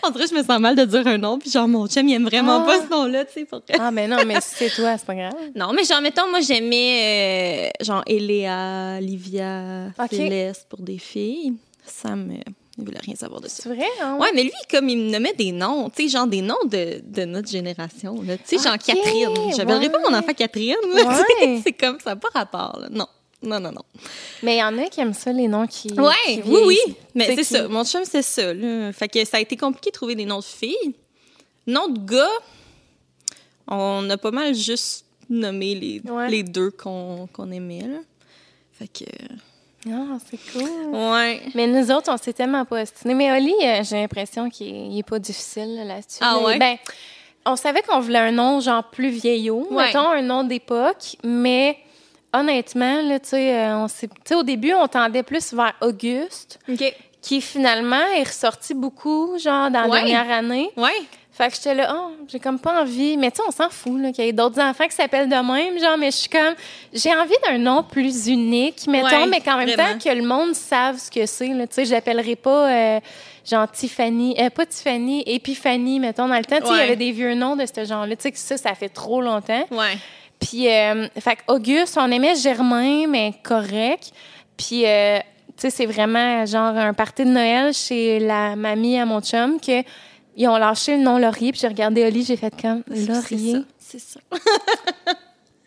On dirait que je me sens mal de dire un nom, puis genre, mon chum, il aime vraiment Ah. pas ce nom-là, tu sais. Pour... Ah, mais non, mais si c'est toi, c'est pas grave. *laughs* Non, mais genre, mettons, moi, j'aimais euh, genre Eléa, Livia, Ok. Céleste pour des filles. Sam, euh, il voulait rien savoir de ça. C'est vrai? Hein? Ouais, mais lui, comme il me nommait des noms, tu sais, genre des noms de, de notre génération. Tu sais, genre Catherine. J'appellerais pas mon enfant Catherine. *laughs* Ouais. C'est comme ça, n'a pas rapport, là. Non. Non, non, non. Mais il y en a qui aiment ça, les noms qui. Ouais, qui oui, oui. Mais c'est qui- ça. Mon chum, c'est ça, là. Fait que ça a été compliqué de trouver des noms de filles. Noms de gars, on a pas mal juste nommé les, Ouais. les deux qu'on aimait, là. Fait que... Ah, c'est cool. Ouais. Mais nous autres, on s'est tellement pas ostinés. Mais Oli, euh, j'ai l'impression qu'il est, il est pas difficile là, là-dessus. Ah ouais? Ben, on savait qu'on voulait un nom genre plus vieillot, Ouais. mettons un nom d'époque, mais honnêtement, là, euh, on au début, on tendait plus vers Auguste, qui finalement est ressorti beaucoup, genre, dans la dernière année. Ouais. Fait que j'étais là, oh, j'ai comme pas envie. Mais tu sais, on s'en fout, là, qu'il y ait d'autres enfants qui s'appellent de même, genre, mais je suis comme, j'ai envie d'un nom plus unique, mettons, Ouais, mais qu'en même vraiment. temps, que le monde sache ce que c'est, là. Tu sais, j'appellerai pas, euh, genre, Tiffany, euh, pas Tiffany, Epiphanie, mettons, dans le temps, tu sais, il y avait des vieux noms de ce genre-là. Tu sais, que ça, ça fait trop longtemps. Ouais. Puis, euh, fait que Auguste, on aimait Germain, mais correct. Puis, euh, tu sais, c'est vraiment genre un party de Noël chez la mamie à mon chum que ils ont lâché le nom Laurier. Puis j'ai regardé Oli, j'ai fait comme Laurier? C'est ça. *laughs*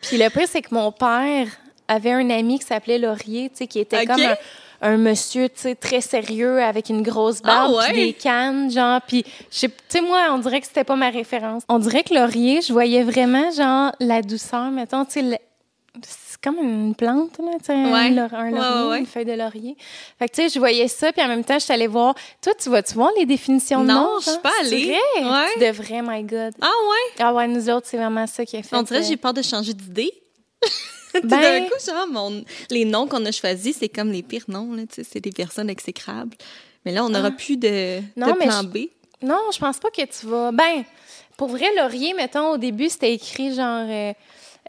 Puis le pire, c'est que mon père avait un ami qui s'appelait Laurier, tu sais, qui était comme un, un monsieur, tu sais, très sérieux avec une grosse barbe, Ah ouais? des cannes, genre. Puis, tu sais, moi, on dirait que c'était pas ma référence. On dirait que Laurier, je voyais vraiment, genre, la douceur, mettons, tu sais, c'est comme une plante, là, tu sais, Ouais. un laurier, ouais, ouais. une feuille de laurier. Fait que, tu sais, je voyais ça, puis en même temps, je suis allée voir. Toi, tu vas-tu voir les définitions de Non, je suis pas C'est allée. Tu devrais, my God. Ah ouais? Ah ouais, nous autres, c'est vraiment ça qui a fait. On dirait que euh, j'ai peur de changer d'idée. Tout Ben- d'un coup, genre, mon- les noms qu'on a choisis, c'est comme les pires noms, là, tu sais, c'est des personnes exécrables. Mais là, on n'aura Ah. plus de, Non, de mais plan je- B. Non, je pense pas que tu vas. Ben, pour vrai, Laurier, mettons, au début, c'était écrit genre euh,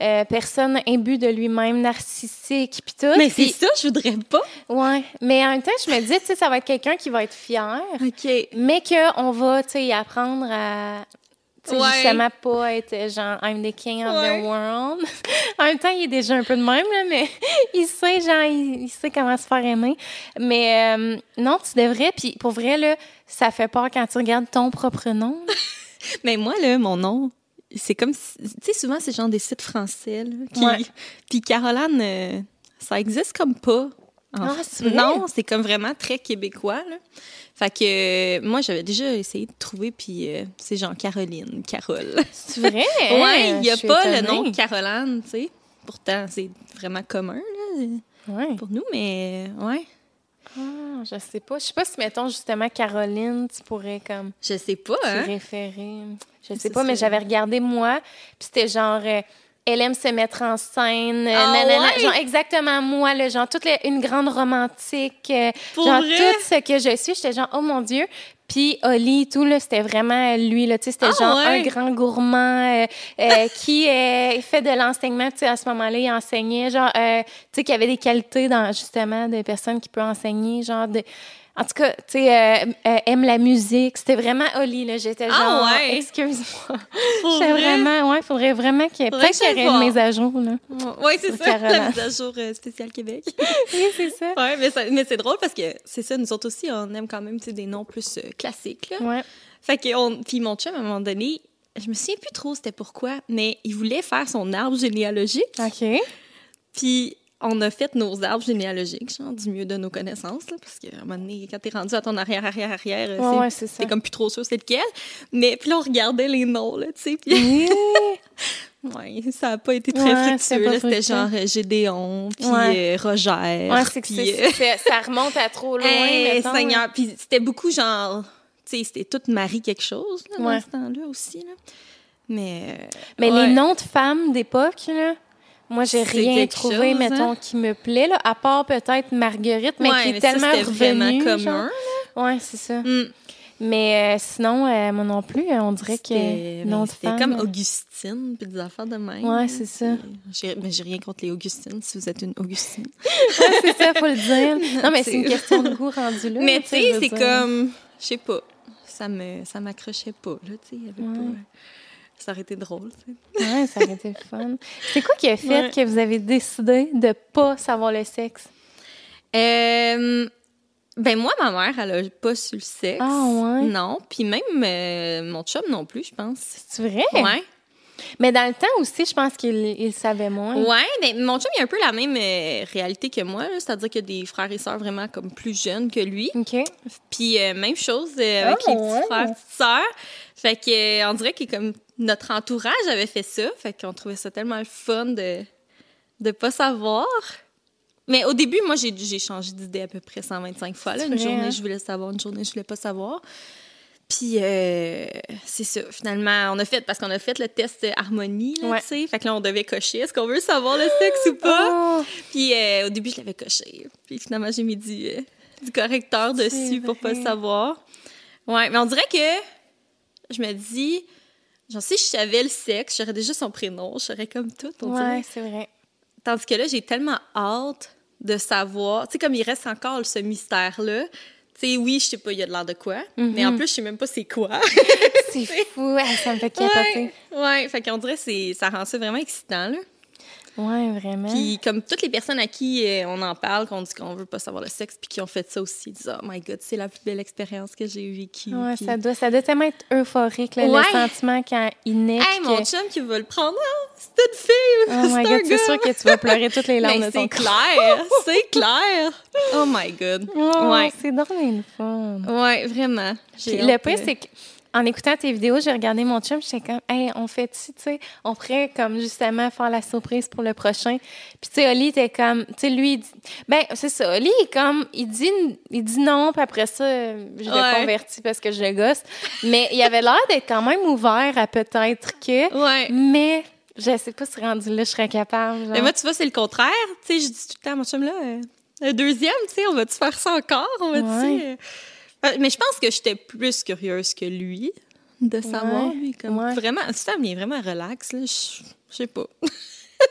euh, personne imbu de lui-même, narcissique, puis tout. Mais c'est ça, je voudrais pas. Ouais. Mais en même temps, je me dis, tu sais, ça va être quelqu'un qui va être fier, OK. mais qu'on va, tu sais, apprendre à. Sais, Ouais. justement, pas être genre I'm the king of Ouais. the world. *laughs* en même temps, il est déjà un peu de même, là, mais *laughs* il sait, genre, il, il sait comment se faire aimer. Mais euh, non, tu devrais. Puis pour vrai, là, ça fait peur quand tu regardes ton propre nom. *laughs* Mais moi, là, mon nom, c'est comme... si- Tu sais, souvent, c'est genre des sites français, là, qui... Ouais. Puis Caroline, euh, ça existe comme pas. Ah, c'est? Non, c'est comme vraiment très québécois, là. Fait que euh, moi, j'avais déjà essayé de trouver, puis euh, c'est genre Caroline, Carole. C'est vrai? *laughs* Ouais, il n'y a pas le nom Caroline, tu sais. Pourtant, c'est vraiment commun là, Ouais. pour nous, mais ouais. Ah, je sais pas. Je sais pas si, mettons, justement, Caroline, tu pourrais comme Je sais pas, hein? référer. Je sais pas, mais j'avais regardé moi, puis c'était genre... euh, elle aime se mettre en scène, euh, Ah nanana. ouais? genre exactement moi, là, genre toute les- une grande romantique, euh, Pour genre vrai? tout ce que je suis, j'étais genre oh mon dieu. Puis Oli, tout là, c'était vraiment lui là, tu sais, c'était Ah genre ouais? un grand gourmand euh, euh, *laughs* qui euh, fait de l'enseignement, tu sais, à ce moment-là, il enseignait genre, euh, tu sais, qui avait des qualités dans justement des personnes qui peuvent enseigner, genre de en tout cas, tu sais, euh, euh, aime la musique. C'était vraiment Oli, là. J'étais Ah genre, ouais? excuse-moi. J'étais vrai? vraiment, ouais, faudrait vraiment qu'il y ait, peut-être qu'il y aurait une mise à jour, là. Oui, c'est ça, la Caroline. mise à jour euh, spéciale Québec. *laughs* Oui, c'est ça. ouais, mais, c'est drôle parce que c'est ça, nous autres aussi, on aime quand même tu sais, des noms plus classiques. Là. Ouais. Fait que on, puis mon chum, à un moment donné, je me souviens plus trop c'était pourquoi, mais il voulait faire son arbre généalogique. OK. Puis on a fait nos arbres généalogiques, genre du mieux de nos connaissances, là, parce qu'à un moment donné, quand t'es rendu à ton arrière, arrière, arrière, euh, Ouais, c'est- ouais, t'es comme plus trop sûr c'est lequel. Mais puis là, on regardait les noms, là, tu sais, puis Oui. *laughs* ouais, ça a pas été très Ouais, fructueux. C'était genre euh, Gédéon, puis Ouais. euh, Roger, Ouais, c'est que puis, euh, ça remonte à trop loin, Hey, mettons. Seigneur. Puis c'était beaucoup genre, tu sais, c'était toute Marie quelque chose là, Ouais. dans ce temps-là aussi. Là. Mais, euh, Mais ouais. les noms de femmes d'époque, là, moi, j'ai rien trouvé, chose, mettons, hein? qui me plaît, là, à part peut-être Marguerite, mais Ouais, qui est mais ça, tellement vraiment revenue. commun. Ouais, c'est ça. Hmm. Mais euh, sinon, euh, moi non plus, euh, on dirait que c'était femme. comme euh, Augustine, puis des affaires de même. Ouais, c'est ça. Mais j'ai rien contre les Augustines, si vous êtes une Augustine. ouais, *laughs* c'est ça, faut le dire. Non, mais c'est une question de *laughs* goût rendu là. mais tu sais, c'est comme, je sais pas, ça me ça m'accrochait pas, là, tu sais, il y avait Ouais. pas... Ça aurait été drôle. Ouais, ça aurait été fun. C'est quoi qui a fait Ouais. que vous avez décidé de pas savoir le sexe? Euh, ben moi, ma mère, elle a pas su le sexe. Ah, ouais? Non, puis même euh, mon chum non plus, je pense. C'est vrai? Ouais. Mais dans le temps aussi, je pense qu'il il savait moins. Ouais, mais mon chum, il a un peu la même euh, réalité que moi, c'est-à-dire qu'il y a des frères et sœurs vraiment comme plus jeunes que lui. OK. Puis euh, même chose euh, avec Ah, les petits ouais. frères, petites sœurs. Fait que on dirait que comme notre entourage avait fait ça, fait qu'on trouvait ça tellement le fun de de pas savoir. Mais au début, moi, j'ai changé d'idée à peu près 125 fois. Là. Une vrai, journée, hein? je voulais savoir, une journée, je voulais pas savoir. Puis, euh, c'est ça. Finalement, on a fait, parce qu'on a fait le test harmonie, là, Ouais. tu sais. Fait que là, on devait cocher. Est-ce qu'on veut savoir le sexe ou pas? Oh, Puis euh, au début, je l'avais coché. Puis finalement, j'ai mis du, euh, du correcteur dessus pour pas le savoir. Ouais, mais on dirait que je me dis, genre, si je savais le sexe, j'aurais déjà son prénom, je serais comme tout, on ouais, c'est vrai. Tandis que là, j'ai tellement hâte de savoir. Tu sais, comme il reste encore ce mystère-là. Tu sais, oui, je sais pas, il y a de l'air de quoi. Mais en plus, je sais même pas c'est quoi. *laughs* C'est *laughs* fou. Ah, ça me fait capoter. ouais, ouais. Fait qu'on dirait que ça rend ça vraiment excitant, là. Ouais, vraiment. Puis comme toutes les personnes à qui euh, on en parle, qu'on dit qu'on veut pas savoir le sexe, puis qui ont fait ça aussi, ils disent « Oh my God, c'est la plus belle expérience que j'ai vécue. ouais, Puis- ça doit, ça doit tellement être euphorique, là, Ouais. le sentiment quand il naît. Hey, mon que- chum qui va le prendre, Ah, c'est une fille! Oh my God, c'est sûr que tu vas pleurer toutes les *laughs* larmes de ton c'est clair, *laughs* c'est clair! Oh my God! Oh, Ouais. C'est drôle le fun. Ouais, vraiment. Puis le pire, euh, c'est qu'en écoutant tes vidéos, j'ai regardé mon chum, j'étais comme, hey, on fait tu sais, on pourrait comme justement faire la surprise pour le prochain. Puis tu sais, Oli était comme, tu sais, lui, il dit, ben c'est ça, Oli, comme, il dit, il dit non, puis après ça, je le Ouais. convertis parce que je le gosse. Mais il avait l'air d'être quand même ouvert à peut-être que, Ouais. mais je sais pas si rendu là, je serais capable. genre. Mais moi, tu vois, c'est le contraire. Tu sais, je dis tout le temps à mon chum, là, euh, le deuxième, tu sais, on va-tu faire ça encore? On va-tu... Ouais. euh, euh, Mais je pense que j'étais plus curieuse que lui de savoir, Ouais, lui. Comme ouais. Vraiment, ça il est vraiment relax, là. Je sais pas. *laughs*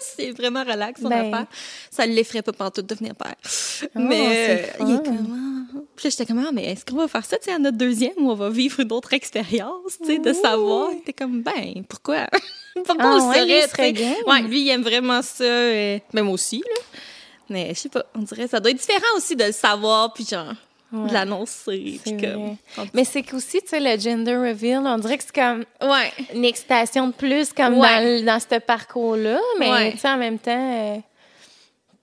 c'est vraiment relax, son Ben. affaire. Ça l'effraie pas pantoute de devenir père. c'est mais euh, il est fun. comme... ah. Puis là, j'étais comme, ah, mais est-ce qu'on va faire ça, tu sais, à notre deuxième, ou on va vivre une autre expérience, tu sais, de savoir? Il était comme, ben, pourquoi? *laughs* pourquoi Ah on ouais, lui, serait game. Ouais, lui, il aime vraiment ça. euh, même aussi, là. Mais je sais pas, on dirait ça doit être différent aussi de le savoir, puis genre, Ouais. de l'annoncer. Comme. Mais c'est qu'aussi, tu sais, le gender reveal, on dirait que c'est comme Ouais. une excitation de plus comme Ouais. dans, dans ce parcours-là. Mais Ouais. tu sais, en même temps, euh,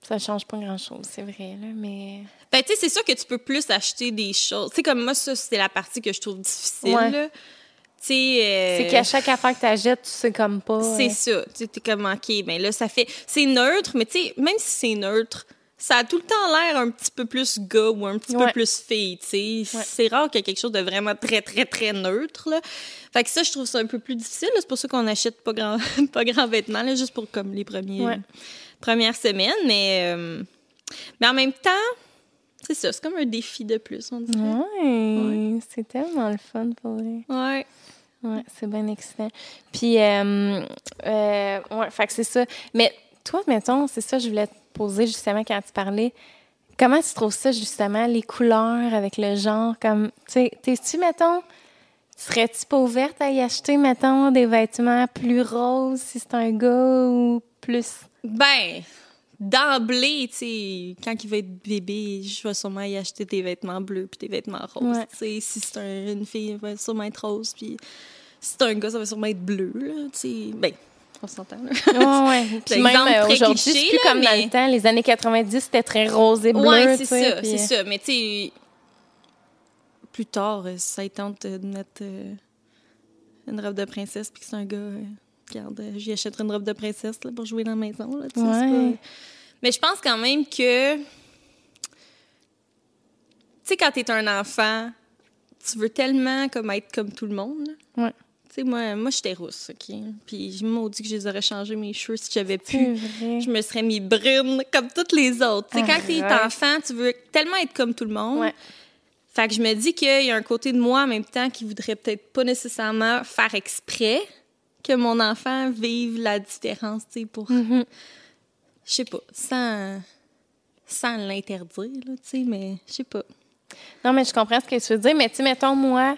ça change pas grand-chose, c'est vrai. Là, mais Ben, tu sais, c'est sûr que tu peux plus acheter des choses. Tu sais, comme moi, ça, c'est la partie que je trouve difficile, euh, c'est qu'à chaque affaire que tu achètes, tu sais comme pas. C'est euh, ça. Tu t'es comme, OK, ben là, ça fait. C'est neutre, mais tu sais, même si c'est neutre, ça a tout le temps l'air un petit peu plus gars ou un petit Ouais. peu plus fille, tu sais. Ouais. C'est rare qu'il y ait quelque chose de vraiment très, très, très neutre, là. Fait que ça, je trouve ça un peu plus difficile. C'est pour ça qu'on achète pas grand, *laughs* pas grand vêtements, là, juste pour comme les premiers, Ouais. premières semaines. Mais, euh, mais en même temps, c'est ça, c'est comme un défi de plus, on dirait. Ouais, c'est tellement le fun pour vrai. Ouais. Ouais, c'est bien excitant. Puis, euh, euh, ouais, fait que c'est ça. Mais toi, mettons, c'est ça, je voulais poser justement quand tu parlais. Comment tu trouves ça, justement, les couleurs avec le genre? Comme, t'es-tu, mettons, serais-tu pas ouverte à y acheter, mettons, des vêtements plus roses si c'est un gars ou plus? Ben, d'emblée, tu sais, quand il va être bébé, je vais sûrement y acheter des vêtements bleus puis des vêtements roses. Ouais. Tu sais, si c'est un- une fille, elle va sûrement être rose, puis si c'est un gars, ça va sûrement être bleu, là, tu sais. Ben, on s'entend, là. Ouais. *laughs* Puis même euh, aujourd'hui, c'est plus là, comme dans mais- le temps. Les années 90, c'était très rose et bleu. tu c'est ça, puis- c'est ça. Mais tu sais, plus tard, euh, ça tente de mettre euh, une robe de princesse puis que c'est un gars, euh, regarde, euh, j'y achèterai une robe de princesse là, pour jouer dans la maison, là, Ouais. pas- Mais je pense quand même que, tu sais, quand t'es un enfant, tu veux tellement comme être comme tout le monde, là. Ouais. Tu sais, moi, moi j'étais rousse, OK? Puis je maudit que je les aurais changé mes cheveux si j'avais pu. vrai. Je me serais mis brune comme toutes les autres. Tu sais, quand t'es enfant, tu veux tellement être comme tout le monde. Ouais. Fait que je me dis qu'il y a un côté de moi en même temps qui voudrait peut-être pas nécessairement faire exprès que mon enfant vive la différence, tu sais, pour... Mhm. Je sais pas, sans, sans l'interdire, là, tu sais, mais je sais pas. Non, mais je comprends ce que tu veux dire. Mais tu sais, mettons, moi,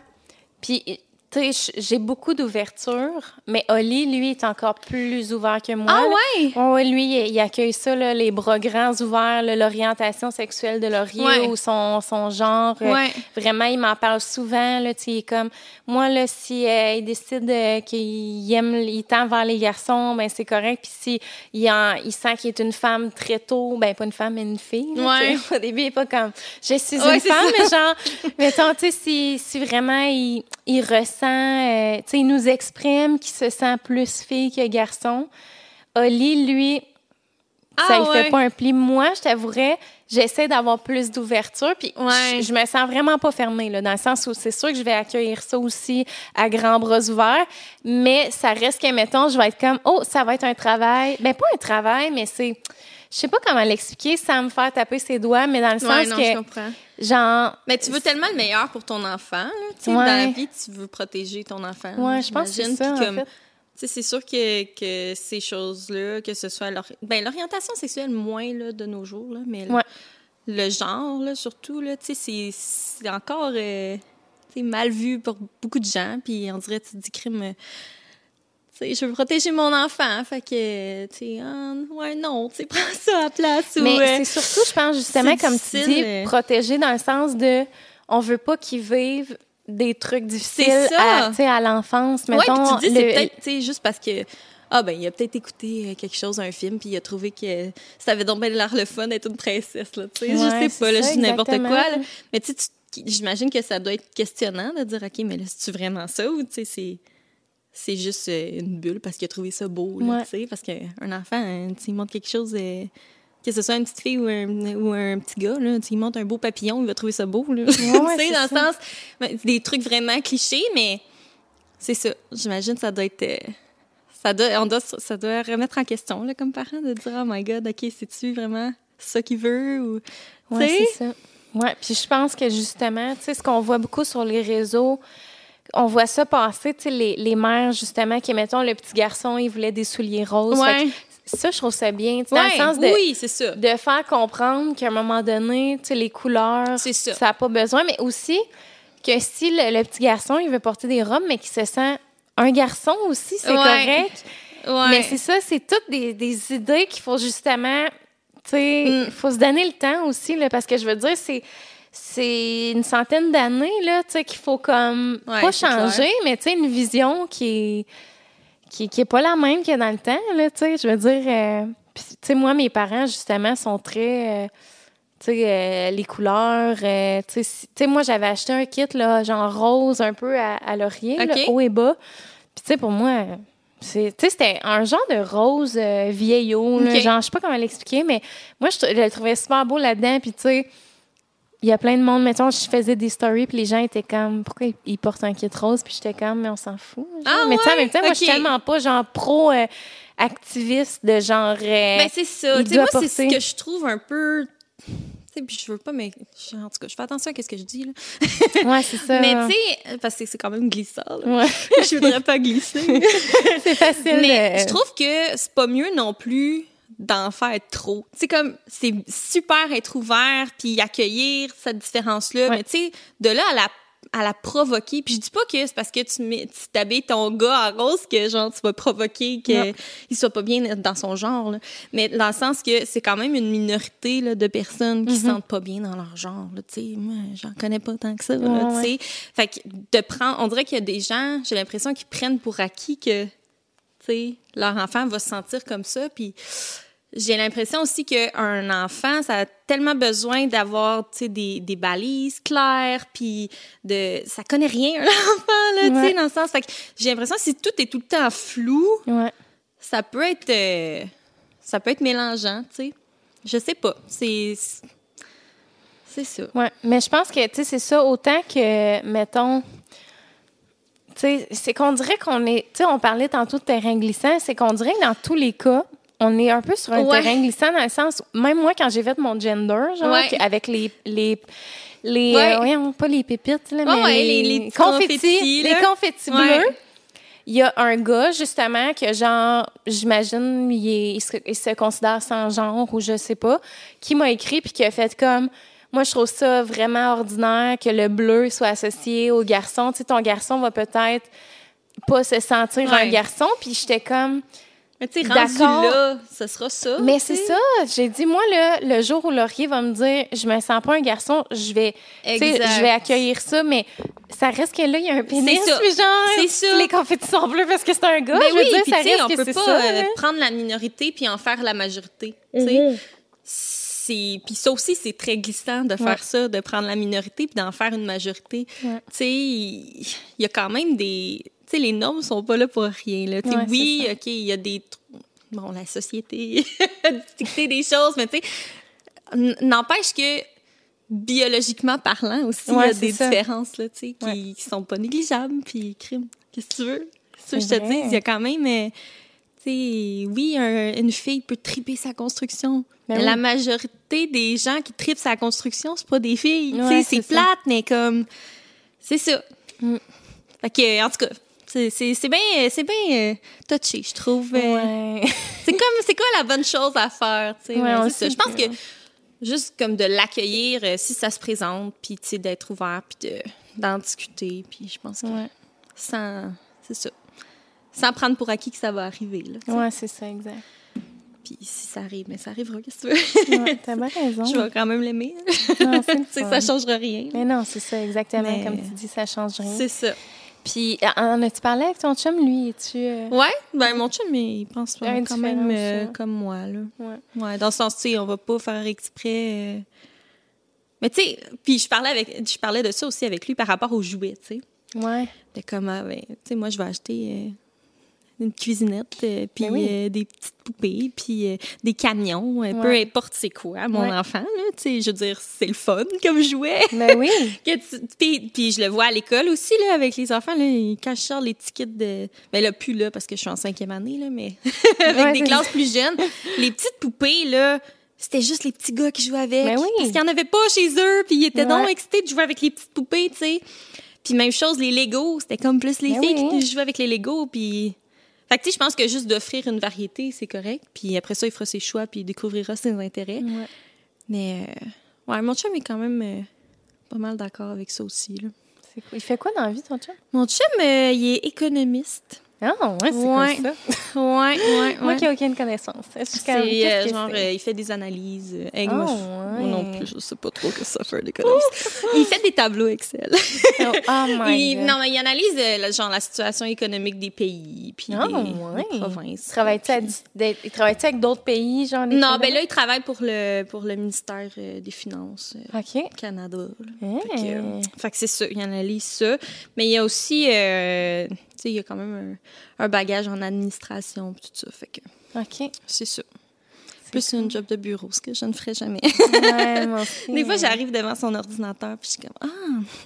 puis, j'ai beaucoup d'ouverture, mais Oli, lui, est encore plus ouvert que moi. Ah ouais? Ouais, ouais, lui, il, il accueille ça, là, les bras grands ouverts, l'orientation sexuelle de Laurier Ouais. ou son, son genre. euh, Ouais. Vraiment, il m'en parle souvent. Là, il est comme, moi, là, si euh, il décide euh, qu'il aime, il tend vers les garçons, ben c'est correct. Puis si il, en- il sent qu'il est une femme très tôt, ben pas une femme, mais une fille. là, Ouais. *laughs* Au début, il est pas comme, je suis une femme, ça. mais genre, mettons, tu sais, si, si vraiment il, il ressent, euh, tu sais, il nous exprime qu'il se sent plus fille que garçon. Oli, lui, ça Ah ne ouais. fait pas un pli. Moi, je t'avouerais, j'essaie d'avoir plus d'ouverture, puis Ouais. je, je me sens vraiment pas fermée, là, dans le sens où c'est sûr que je vais accueillir ça aussi à grands bras ouverts, mais ça reste que, mettons, je vais être comme, oh, ça va être un travail. Ben, pas un travail, mais c'est... Je sais pas comment l'expliquer sans me faire taper ses doigts, mais dans le Ouais, sens non, je comprends. genre, Mais tu veux tellement le meilleur pour ton enfant, là, Ouais. dans la vie, tu veux protéger ton enfant. ouais, je pense que c'est ça, en fait. C'est sûr que, que ces choses-là, que ce soit ben, l'orientation sexuelle moins là, de nos jours, là, mais le- Ouais. le genre, là, surtout, là, tu sais, c'est- encore euh, mal vu pour beaucoup de gens. Puis on dirait, tu dis, crime, euh, je veux protéger mon enfant. Fait que, tu sais, ah, ouais, non, tu *laughs* prends ça à la place. ou, Mais euh, c'est surtout, je pense, justement, comme tu dis, mais- protéger dans le sens de on veut pas qu'ils vivent des trucs difficiles à, à l'enfance. Mettons, tu dis, c'est peut-être, tu sais, juste parce que. Ah, ben, il a peut-être écouté euh, quelque chose, un film, puis il a trouvé que ça avait donc bien l'air le fun d'être une princesse, là. Tu sais, Ouais, je sais pas, là, je dis n'importe quoi, là. Mais tu sais, tu- j'imagine que ça doit être questionnant de dire, OK, mais là, c'est-tu vraiment ça ou, tu sais, c'est. C'est juste euh, une bulle parce qu'il a trouvé ça beau, Ouais. tu sais. Parce qu'un enfant, hein, tu il montre quelque chose. euh, que ce soit une petite fille ou un, ou un petit gars, là, tu il montre un beau papillon, il va trouver ça beau. Là. *laughs* tu sais, c'est dans le sens, ben, des trucs vraiment clichés, mais c'est ça. J'imagine que ça doit être. euh, ça doit, on doit, ça doit remettre en question, là, comme parent, de dire, oh my god, OK, c'est-tu vraiment ça qu'il veut? Ou, tu Ouais, sais? c'est ça. Ouais, puis je pense que justement, tu sais, ce qu'on voit beaucoup sur les réseaux, on voit ça passer, tu sais, les, les mères, justement, qui, mettons, le petit garçon, il voulait des souliers roses. Ouais. ça, je trouve ça bien, dans Ouais, le sens de, oui, c'est ça. de faire comprendre qu'à un moment donné, tu sais, les couleurs, ça. n'a pas besoin, mais aussi que si le, le petit garçon, il veut porter des robes, mais qu'il se sent un garçon aussi, c'est Ouais. correct. Ouais. Mais c'est ça, c'est toutes des, des idées qu'il faut justement, tu sais, Mm. il faut se donner le temps aussi, là, parce que je veux dire, c'est c'est une centaine d'années, là, tu sais, qu'il faut comme Ouais, pas changer, clair. mais tu sais, une vision qui est, qui, qui est pas la même que dans le temps, là, tu sais, je veux dire, euh, tu sais, moi, mes parents, justement, sont très... euh, tu sais, euh, les couleurs. tu sais, moi, j'avais acheté un kit, là, genre rose, un peu à, à laurier, là, haut et bas. Puis, tu sais, pour moi, c'était un genre de rose vieillot, là, genre, je sais pas comment l'expliquer, mais moi, je, je le trouvais super beau là-dedans, puis tu sais, il y a plein de monde, mettons, je faisais des stories, puis les gens étaient comme, pourquoi ils- portent un kit rose, puis j'étais comme, mais on s'en fout. genre. Ah mais tu sais, en ouais? même temps, moi, je suis tellement pas, genre, pro-activiste de genre... euh, Ben, c'est ça. Tu moi, c'est ce que je trouve un peu. Tu sais, puis je veux pas, mais je- en tout cas, je fais attention à ce que je dis. Là. *laughs* ouais, c'est ça. Mais tu sais, parce que c'est quand même glissant. là. Ouais, *laughs* je voudrais pas glisser. *laughs* c'est facile. mais je trouve que c'est pas mieux non plus d'en faire trop. C'est comme, c'est super être ouvert puis accueillir cette différence-là. Ouais. Mais tu sais, de là à la à la provoquer. Puis je dis pas que c'est parce que tu mets- tu t'habilles ton gars en rose que genre tu vas provoquer qu'il soit pas bien dans son genre. là. Mais dans le sens que c'est quand même une minorité là, de personnes qui se sentent pas bien dans leur genre. là. Tu sais, moi, j'en connais pas tant que ça. là, Ouais. Fait que de prendre, on dirait qu'il y a des gens, j'ai l'impression qu'ils prennent pour acquis que tu sais, leur enfant va se sentir comme ça. Puis j'ai l'impression aussi qu'un enfant, ça a tellement besoin d'avoir, des, des balises claires, puis de... Ça connaît rien, *laughs* un enfant, là, Ouais. dans le sens... Fait que j'ai l'impression que si tout est tout le temps flou, Ouais. ça peut être... euh, ça peut être mélangeant, tu sais. Je sais pas. C'est... C'est ça. Ouais, mais je pense que, tu sais, c'est ça, autant que, mettons, c'est qu'on dirait qu'on est, tu sais, on parlait tantôt de terrain glissant, c'est qu'on dirait que dans tous les cas, on est un peu sur un Ouais. terrain glissant dans le sens, où, même moi, quand j'ai fait mon gender, genre, Ouais. avec les, les, les, Ouais. euh, voyons, pas les pépites, là, mais les, les- les petits confettis, confettis, les confettis bleus. Il y a un gars, justement, que genre, j'imagine, il, il se considère sans genre ou je sais pas, qui m'a écrit puis qui a fait comme, moi, je trouve ça vraiment ordinaire que le bleu soit associé au garçon. Tu sais, ton garçon va peut-être pas se sentir un garçon. Puis j'étais comme, Mais tu sais, rendu D'accord. là, ce sera ça. mais c'est ça. J'ai dit, moi, là, le jour où Laurier va me dire, je me sens pas un garçon, je vais, je vais accueillir ça, mais ça reste que là, il y a un pénis. C'est ça. puis genre, ça. Les confettis sont bleus parce que c'est un gars. Ben je veux oui, dire, puis ça tu sais, reste on que peut pas ça. euh, prendre la minorité puis en faire la majorité. sais. C'est puis ça aussi c'est très glissant de faire Ouais. ça, de prendre la minorité puis d'en faire une majorité. Ouais. Tu sais, il y a quand même des tu sais les normes sont pas là pour rien là. Ouais, oui, OK, il y a des bon la société *laughs* dicter des choses mais tu sais n'empêche que biologiquement parlant aussi il y a des ça. différences là, tu sais qui, qui sont pas négligeables puis crime. Qu'est-ce que tu veux? Ça je C'est te dis, il y a quand même oui, un- une fille peut triper sa construction. Ben mais oui. la majorité des gens qui tripent sa construction, c'est pas des filles. Ouais, c'est ça. plate, mais comme. C'est ça. Mm. Fait que, en tout cas, c'est bien c'est bien euh, touché, je trouve. euh, Ouais. *laughs* C'est comme, c'est quoi la bonne chose à faire, tu sais? Ouais, sait Je pense que- juste comme de l'accueillir euh, si ça se présente, puis tu sais, d'être ouvert, puis de- d'en discuter, puis je pense que Ouais. sans. C'est ça. Sans prendre pour acquis que ça va arriver. Ouais, c'est ça, exact. Puis si ça arrive, mais ça arrivera, qu'est-ce que tu veux? Ouais, t'as bien *laughs* raison. Je vais quand même l'aimer. Non, c'est le *laughs* fun. ça changera rien. Mais non, c'est ça, exactement. Mais- Comme tu dis, ça change rien. C'est ça. Puis, en as-tu parlé avec ton chum, lui? Es-tu. euh, Ouais, ben mon chum, il pense une quand même euh, comme moi, là. Ouais. Ouais, dans le sens, tu sais, on va pas faire exprès. euh. Mais tu sais, puis je parlais avec, je parlais de ça aussi avec lui par rapport aux jouets, tu sais. Ouais. De comme, ah, ben, tu sais, moi, je vais acheter une cuisinette, euh, puis Ben oui. euh, des petites poupées, puis euh, des camions, euh, peu importe c'est quoi, mon Ouais. enfant, là, tu sais, je veux dire, c'est le fun *laughs* comme jouet. Ben oui. *laughs* Que tu- Puis, puis je le vois à l'école aussi, là, avec les enfants. Là, ils- quand je sors les tickets de. Ben là, plus là, parce que je suis en cinquième année, là, mais *laughs* avec Ouais, des classes plus jeunes. Les petites poupées, là, c'était juste les petits gars qui jouaient avec. Ben oui. Parce qu'il n'y en avait pas chez eux, puis ils étaient donc Ouais. excités de jouer avec les petites poupées, tu sais. Puis même chose, les Legos, c'était comme plus les Ben filles oui. qui jouaient avec les Legos, puis. Fait que, tu sais, je pense que juste d'offrir une variété, c'est correct. Puis après ça, il fera ses choix, puis il découvrira ses intérêts. Ouais. Mais, euh, ouais, mon chum est quand même euh, pas mal d'accord avec ça aussi, là. Cool. Il fait quoi dans la vie, ton chum? Mon chum, euh, il est économiste. Ah, ouais, c'est Ouais. ça? Ouais, ouais, Moi qui n'ai aucune connaissance. C'est qu'est-ce euh, genre, euh, il fait des analyses. hey, Ah, moi, je- moi non plus, je sais pas trop que ça fait un économiste. *laughs* il fait des tableaux Excel. Oh, oh *laughs* my Il- God. non, mais il analyse euh, la- genre la situation économique des pays, puis Ah, des, des provinces. Travailles-tu à dis- d'être- il travaille-tu avec d'autres pays, genre des Non, ben là, il travaille pour le, pour le ministère euh, des Finances euh, OK. Canada. là. Hein. Fait que, c'est ça, il analyse ça. Mais il y a aussi, il y a quand même un, un bagage en administration, tout ça. Fait que OK. c'est ça. Plus une job de bureau, ce que je ne ferais jamais. Ouais, moi *laughs* aussi. Des fois, j'arrive devant son ordinateur, puis je suis comme, ah, *laughs*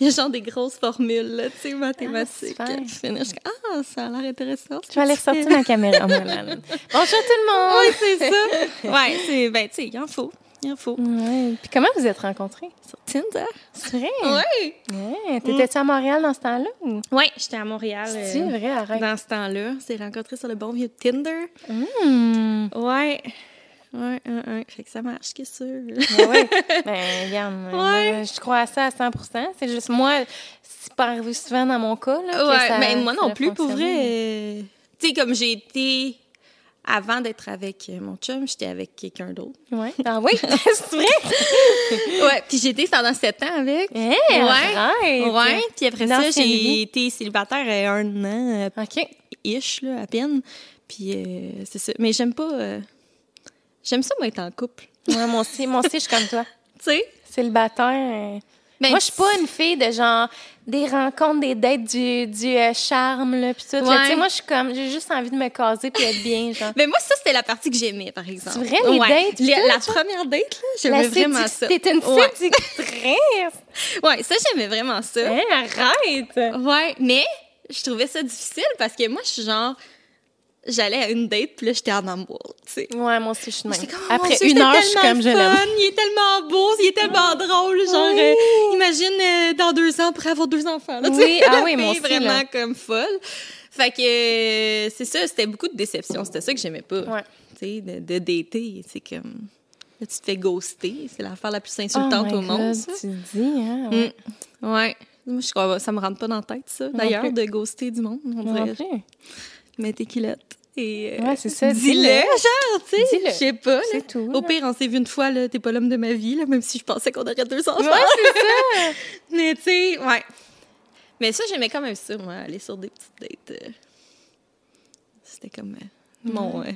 il y a genre des grosses formules, là, tu sais, mathématiques. Ah. Puis finalement, je suis comme, ah, ça a l'air intéressant. Je vais aller ressortir ma caméra, moi, *laughs* là. Bonjour tout le monde! Oui, c'est ça. ouais, c'est, ben, tu sais, il en faut. Il en faut. Ouais. Puis comment vous êtes rencontrés? Sur Tinder. C'est vrai? Oui. Ouais. T'étais-tu à Montréal dans ce temps-là? ou- Oui, j'étais à Montréal. C'est euh, vrai, arrête. dans ce temps-là. On s'est rencontrés sur le bon vieux Tinder. Hmm. Ouais. Ouais, ouais, ouais. Fait que ça marche, que c'est? Ben ouais. *laughs* Ben, regarde, Ouais. je crois à ça à 100% C'est juste moi, c'est pas arrivé souvent dans mon cas. Là, que Ouais, ça- mais moi non ça plus, pour vrai. euh, Tu sais, comme j'ai été. Avant d'être avec euh, mon chum, j'étais avec quelqu'un d'autre. Ouais. Ah oui, *laughs* c'est vrai? *laughs* Ouais, puis j'ai été pendant sept ans avec. Hey, Ouais. Ouais, puis après ça, j'ai été célibataire euh, un an, euh, OK. ish, là, à peine. Puis euh, c'est ça. Mais j'aime pas. euh, J'aime ça, moi, être en couple. Ouais, moi aussi, moi aussi, je suis comme toi. *laughs* Tu sais? Célibataire. euh, Ben, moi, je suis pas une fille de genre des rencontres, des dates, du, du euh, charme, là, puis tout. Ouais. Tu sais, moi, je suis comme, j'ai juste envie de me caser puis être bien, genre. Mais moi, ça, c'était la partie que j'aimais, par exemple. C'est vrai, les dates, La, tout, la ça? première date, là, j'aimais vraiment ça. T'es une Ouais. séductrice. *laughs* Ouais, ça, j'aimais vraiment ça. Hein, arrête. Ouais, mais je trouvais ça difficile parce que moi, je suis genre. J'allais à une date, puis là, j'étais en amour, tu sais. Ouais, moi aussi, je suis même. Comme, oh Après Dieu, une heure, je suis comme, je l'aime. Il est tellement beau, il est tellement drôle. Genre, Oui. euh, imagine euh, dans deux ans pour avoir deux enfants. Là, tu Oui, ah oui, *laughs* moi aussi, vraiment là. comme folle. Fait que euh, c'est ça, c'était beaucoup de déception. C'était ça que j'aimais pas. Ouais. Tu sais, de, de dater, c'est comme. Là, tu te fais ghoster. C'est l'affaire la plus insultante Oh au monde, God, ça. Tu dis, hein? Ouais. Mm. Ouais. Moi, je crois, ça me rentre pas dans la tête, ça. D'ailleurs, de ghoster du monde, on dirait. Mets tes culottes. Et, euh, Ouais, c'est ça, Dis-le, genre, tu sais. Je sais pas. C'est tout. Au pire, on s'est vu une fois, là, t'es pas l'homme de ma vie, là, même si je pensais qu'on aurait deux enfants. Ouais, c'est ça. *laughs* Mais tu sais, ouais. Mais ça, j'aimais quand même ça, moi, aller sur des petites dates. euh. C'était comme euh, mon, euh,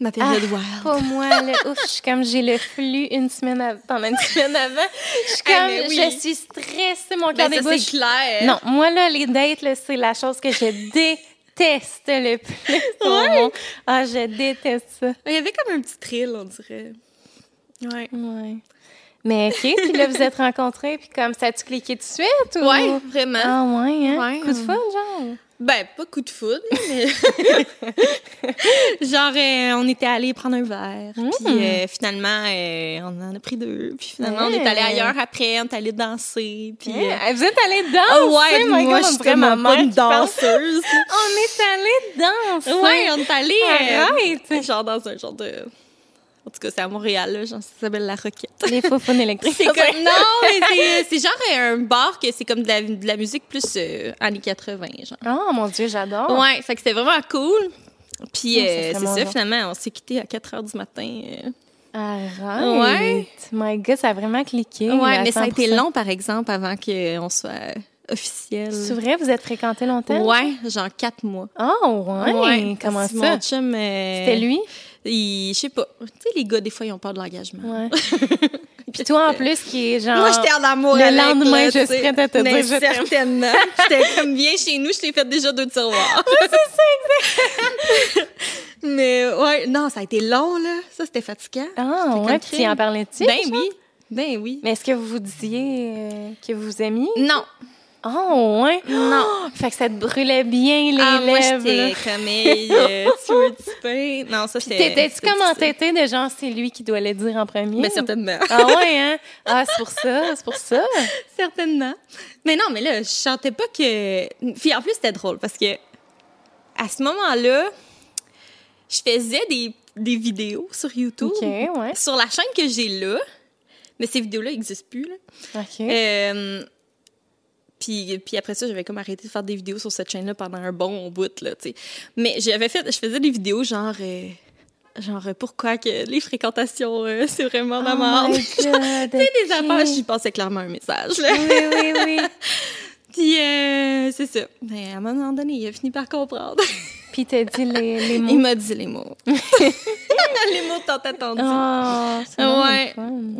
ma Ah, période wild. pas moi, là. *laughs* Ouf, je suis comme, j'ai le flux une semaine av- pendant une semaine avant. Je suis Ah, comme, oui. je suis stressée, mon Ben, cœur débouche. c'est clair. Non, moi, là, les dates, là, c'est la chose que je *laughs* déteste le plus au monde. Ah, je déteste ça. Il y avait comme un petit thrill, on dirait. Ouais. Ouais. Mais OK, puis là, vous êtes rencontrés, puis comme, ça a-tu cliqué tout de suite? Ou... Ouais, vraiment. Ah, ouais, hein? Ouais, Coup de fun, genre? Ben, pas coup de foudre, mais. *laughs* Genre, euh, on était allés prendre un verre. Puis euh, finalement, euh, on en a pris deux. Puis finalement, on est allé ailleurs après. On est allé danser. Puis. Vous êtes allés danser? Ah ouais, moi, God, je suis vraiment pas une danseuse. *laughs* On est allés danser. ouais, on est allé. genre dans un genre de. En tout cas, c'est à Montréal, là. Genre, ça s'appelle La Roquette. Les faux fun électriques. *laughs* C'est comme. *laughs* Non, mais c'est- c'est genre un bar que c'est comme de la, de la musique plus euh, années 80, genre. Oh mon Dieu, j'adore. Ouais, fait que c'était vraiment cool. Puis Oh, euh, c'est mon ça, genre. finalement, on s'est quitté à 4 heures du matin. euh. Arrête. Ouais. My God, ça a vraiment cliqué. Ouais, mais ça a été 100%. long, par exemple, avant qu'on soit euh, officiel. C'est vrai, vous êtes fréquentés longtemps? Ouais, genre 4 mois. Oh, ouais. Comment parce que ça? Mon chum. euh, C'était lui? Je sais pas. Tu sais, les gars, des fois, ils ont peur de l'engagement. Ouais. *laughs* Puis toi, en plus, qui est genre. Moi, j'étais en amour le avec, lendemain, là, je prête à te dire je. Certainement. *laughs* J'étais comme, viens chez nous, je t'ai fait déjà deux tiroirs. *laughs* Mais ouais, non, ça a été long, là. Ça, c'était fatigant. Ah, ouais. Puis tu en parlais-tu? Ben oui. Ben oui. Mais est-ce que vous vous disiez euh, que vous vous aimiez? Non. Oh, ouais? Non. *gasps* Fait que ça te brûlait bien les ah, moi, lèvres. j'étais là. comme, *laughs* euh, tu veux du pain? Non, ça, c'était. T'étais-tu comme entêtée de genre, c'est lui qui doit le dire en premier? Ben, certainement. Ah ouais, hein? Ah, c'est pour ça, c'est pour ça. *laughs* certainement. Mais non, mais là, je chantais pas que. Puis en plus, c'était drôle parce que à ce moment-là, je faisais des, des vidéos sur YouTube. OK, ouais. Sur la chaîne que j'ai là. Mais ces vidéos-là n'existent plus, là. OK. Euh, puis, puis après ça, j'avais comme arrêté de faire des vidéos sur cette chaîne-là pendant un bon bout, là, tu sais. Mais j'avais fait, je faisais des vidéos genre, euh, genre, pourquoi que les fréquentations, euh, c'est vraiment la Oh my *laughs* Tu sais, des affaires, j'y pensais clairement un message, là. Oui, oui, oui. *laughs* Puis, euh, c'est ça. Mais à un moment donné, il a fini par comprendre. *laughs* Puis t'as dit les, les Il mots. m'a dit les mots. les mots tant attendus. Oh, Ouais.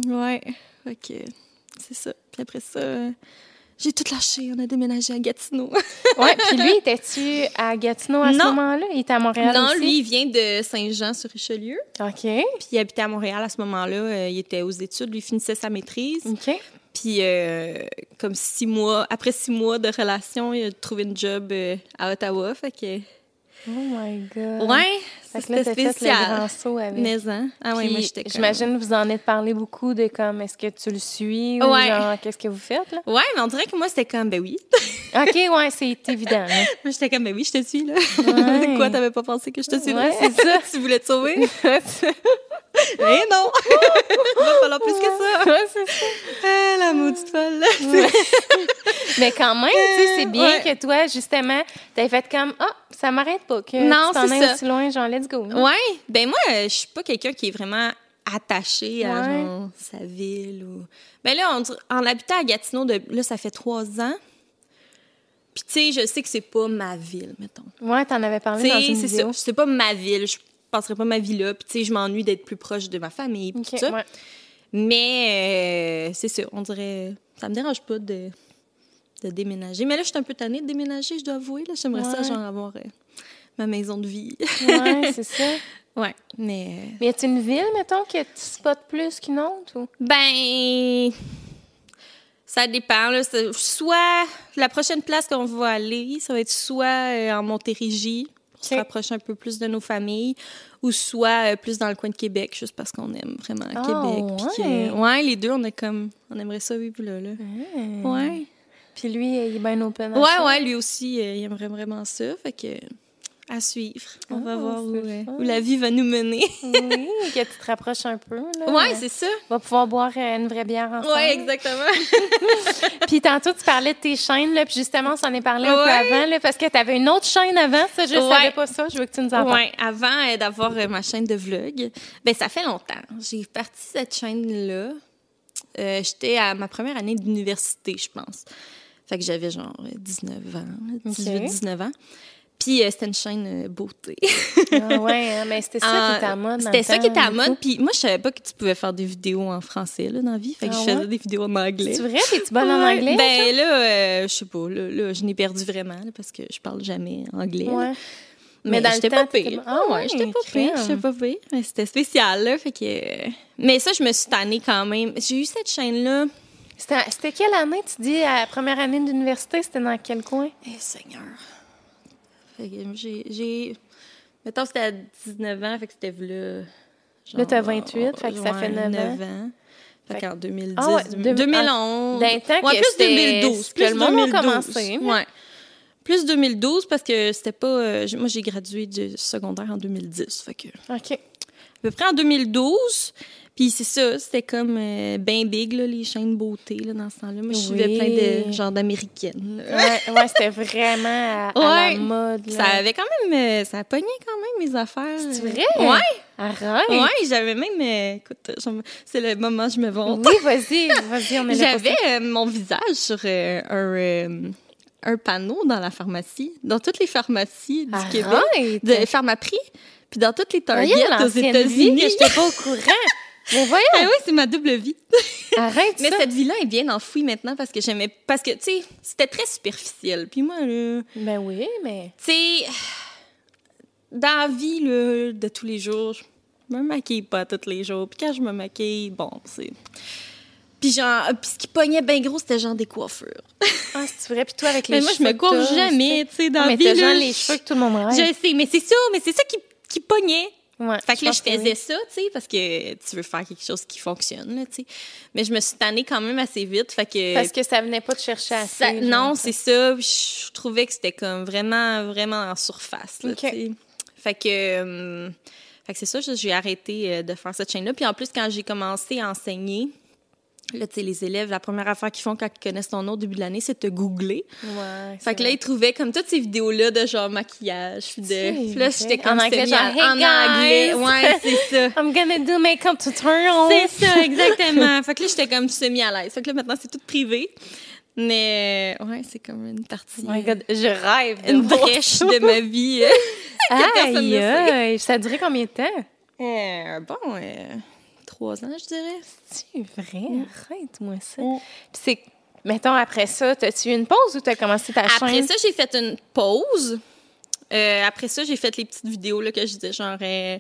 Ouais. OK. C'est ça. Puis après ça, J'ai tout lâché, on a déménagé à Gatineau. *laughs* ouais, puis lui, *laughs* étais-tu à Gatineau à ce moment-là? Il était à Montréal non, aussi? lui, il vient de Saint-Jean-sur-Richelieu. OK. Puis il habitait à Montréal à ce moment-là. Euh, il était aux études, lui il finissait sa maîtrise. OK. Puis euh, comme six mois, après six mois de relation, il a trouvé une job euh, à Ottawa. Fait que Oh my God. ouais, Fait c'était fait spécial. grand saut avec. Mais hein? ah Puis, moi j'étais. J'imagine que vous en êtes parlé beaucoup de comme, est-ce que tu le suis ou Ouais. genre, qu'est-ce que vous faites, là? Ouais, mais on dirait que moi c'était comme ben oui. *laughs* OK, ouais, c'est évident. là. Moi j'étais comme ben oui, je te suis là. Ouais. *laughs* Quoi, t'avais pas pensé que je te suivrais? Ouais, c'est ça. *laughs* tu voulais te sauver? Eh non. Il *laughs* va falloir plus que ça. Ouais, c'est ça. Ah, la maudite folle. *laughs* Mais quand même, tu sais, c'est bien Ouais. que toi, justement, t'as fait comme, ah, ça m'arrête pas, que Non, tu t'en ailles aussi loin, genre, let's go. Ouais, ben moi, euh, je suis pas quelqu'un qui est vraiment attaché à genre, sa ville ou. Ben là, on en habitant à Gatineau, de... là, ça fait trois ans. Puis tu sais, je sais que c'est pas ma ville, mettons. Ouais, t'en avais parlé Tu dans une c'est vidéo. ça. C'est pas ma ville. Je passerai pas ma vie là. Puis tu sais, je m'ennuie d'être plus proche de ma famille. puis tout ça. ouais. Mais euh, c'est ça, on dirait. Ça me dérange pas de, de déménager. Mais là, je suis un peu tannée de déménager, je dois avouer. Là, j'aimerais ça, genre, avoir euh, ma maison de vie. Ouais, *laughs* c'est ça. ouais, mais. euh, Mais y a-t-il une ville, mettons, que tu spots plus qu'une autre? Ou? Ben. Ça dépend. Là. Soit la prochaine place qu'on va aller, ça va être soit en Montérégie, se Ok. rapprocher un peu plus de nos familles, ou soit euh, plus dans le coin de Québec, juste parce qu'on aime vraiment Ah, Québec. que- ouais. les deux, on est comme. On aimerait ça vivre là. là. Ouais. Puis lui, il est bien open à Ouais, ça. ouais, lui aussi, euh, il aimerait vraiment ça. Fait que. À suivre. On va Ah, voir où, euh, où la vie va nous mener. *laughs* Oui, que tu te rapproches un peu. Là. ouais, c'est ça. On va pouvoir boire euh, une vraie bière ensemble. Ouais, exactement. *laughs* Puis tantôt, tu parlais de tes chaînes, là, puis justement, on s'en est parlé un peu avant, là, parce que tu avais une autre chaîne avant, ça, je Ouais. savais pas ça, je veux que tu nous en parles. Ouais, avant euh, d'avoir euh, ma chaîne de vlog, ben ça fait longtemps. J'ai parti cette chaîne-là. Euh, J'étais à ma première année d'université, je pense. Fait que j'avais genre euh, 19 ans, 18-19 ans. Puis euh, c'était une chaîne euh, beauté. Ah ouais, hein, mais c'était ça Ah, qui était à mode. C'était ça qui était à mode. Puis moi, je savais pas que tu pouvais faire des vidéos en français là, dans la vie. Fait que Ah je faisais ouais? des vidéos en anglais. C'est vrai? T'es-tu bonne en anglais? Ben là, euh, je sais pas. Là, là, je n'ai perdu vraiment là, parce que je parle jamais anglais. ouais. Mais, Mais dans le j'étais temps, pas. Ah Ah ouais, j'étais pas pire. J'étais pas pire. Mais c'était spécial, là. Fait que... euh, Mais ça, je me suis tannée quand même. J'ai eu cette chaîne-là. C'était c'était quelle année, tu dis, à la première année d'université? C'était dans quel coin? Eh, Seigneur. Que j'ai... Mettons, c'était à 19 ans, fait que c'était là... Là, t'as 28, fait que ça fait 9 ans. ans. Fait qu'en 2010, Ah ouais, deux- 2011. Dans le temps ouais, que plus c'était- 2012. que Plus le monde a 2012. commencé. Ouais. Plus 2012 parce que c'était pas. euh, moi, j'ai gradué du secondaire en 2010. Fait que. OK. à peu près en 2012. Puis c'est ça, c'était comme euh, ben big, là, les chaînes beauté là, dans ce temps-là. Moi, je suivais Oui. plein de genre d'américaines. Ouais, ouais c'était vraiment à, à Ouais. la mode. Ça avait quand même... euh, ça pognait quand même mes affaires. C'est vrai? Ouais, Arrête! ouais, j'avais même... euh, écoute, c'est le moment où je me vante. Oui, vas-y, vas-y, on est J'avais euh, mon visage sur un, un panneau dans la pharmacie, dans toutes les pharmacies du Québec, de Pharmaprix, puis dans toutes les Target aux États-Unis. j'étais pas au courant. Mais voyons, Ah oui, c'est ma double vie. *laughs* arrête Mais ça. cette vie-là est bien enfouie maintenant parce que j'aimais. Parce que, tu sais, c'était très superficiel. Puis moi, là, Ben oui, mais... tu sais, dans la vie là, de tous les jours, je me maquille pas tous les jours. Puis quand je me maquille, bon, c'est. Puis genre, puis ce qui pognait bien gros, c'était genre des coiffures. *laughs* Ah, c'est vrai. Puis toi, avec les Mais moi, je cheveux me coiffe t'as, jamais, tu sais, dans Ah, la mais vie. t'as là, genre les cheveux que tout le monde rêve. Je sais, mais c'est ça, mais c'est ça qui, qui pognait. Ouais, Fait que là, je faisais oui. ça, tu sais, parce que tu veux faire quelque chose qui fonctionne, tu sais. Mais je me suis tannée quand même assez vite, fait que... Parce que ça venait pas te chercher assez. Ça- non, c'est ça. Je trouvais que c'était comme vraiment, vraiment en surface. Là. Fait que, euh, fait que c'est ça, j'ai arrêté euh, de faire cette chaîne-là. Puis en plus, quand j'ai commencé à enseigner, là, tu sais, les élèves, la première affaire qu'ils font quand ils connaissent ton nom au début de l'année, c'est de te googler. Ouais, Fait que là, ils trouvaient comme toutes ces vidéos-là de genre maquillage. Puis de. puis là, j'étais comme En anglais, genre, Hey, en anglais. guys! Ouais, c'est ça. *laughs* I'm gonna do makeup tutorial. C'est ça, exactement. fait que là, j'étais comme semi à l'aise. Fait que là, maintenant, c'est tout privé. Mais, euh, ouais, c'est comme une partie. Oh my God, je rêve. de une brèche de ma vie. *laughs* personne Aïe, ne sait. aïe, ça a duré combien de temps? Euh, bon, euh, trois ans, je dirais. C'est vrai, arrête-moi ça. Mm. Puis c'est mettons, après ça, as-tu eu une pause ou t'as commencé ta Après chaîne? ça, j'ai fait une pause. Euh, après ça, j'ai fait les petites vidéos là, que je disais, genre, euh,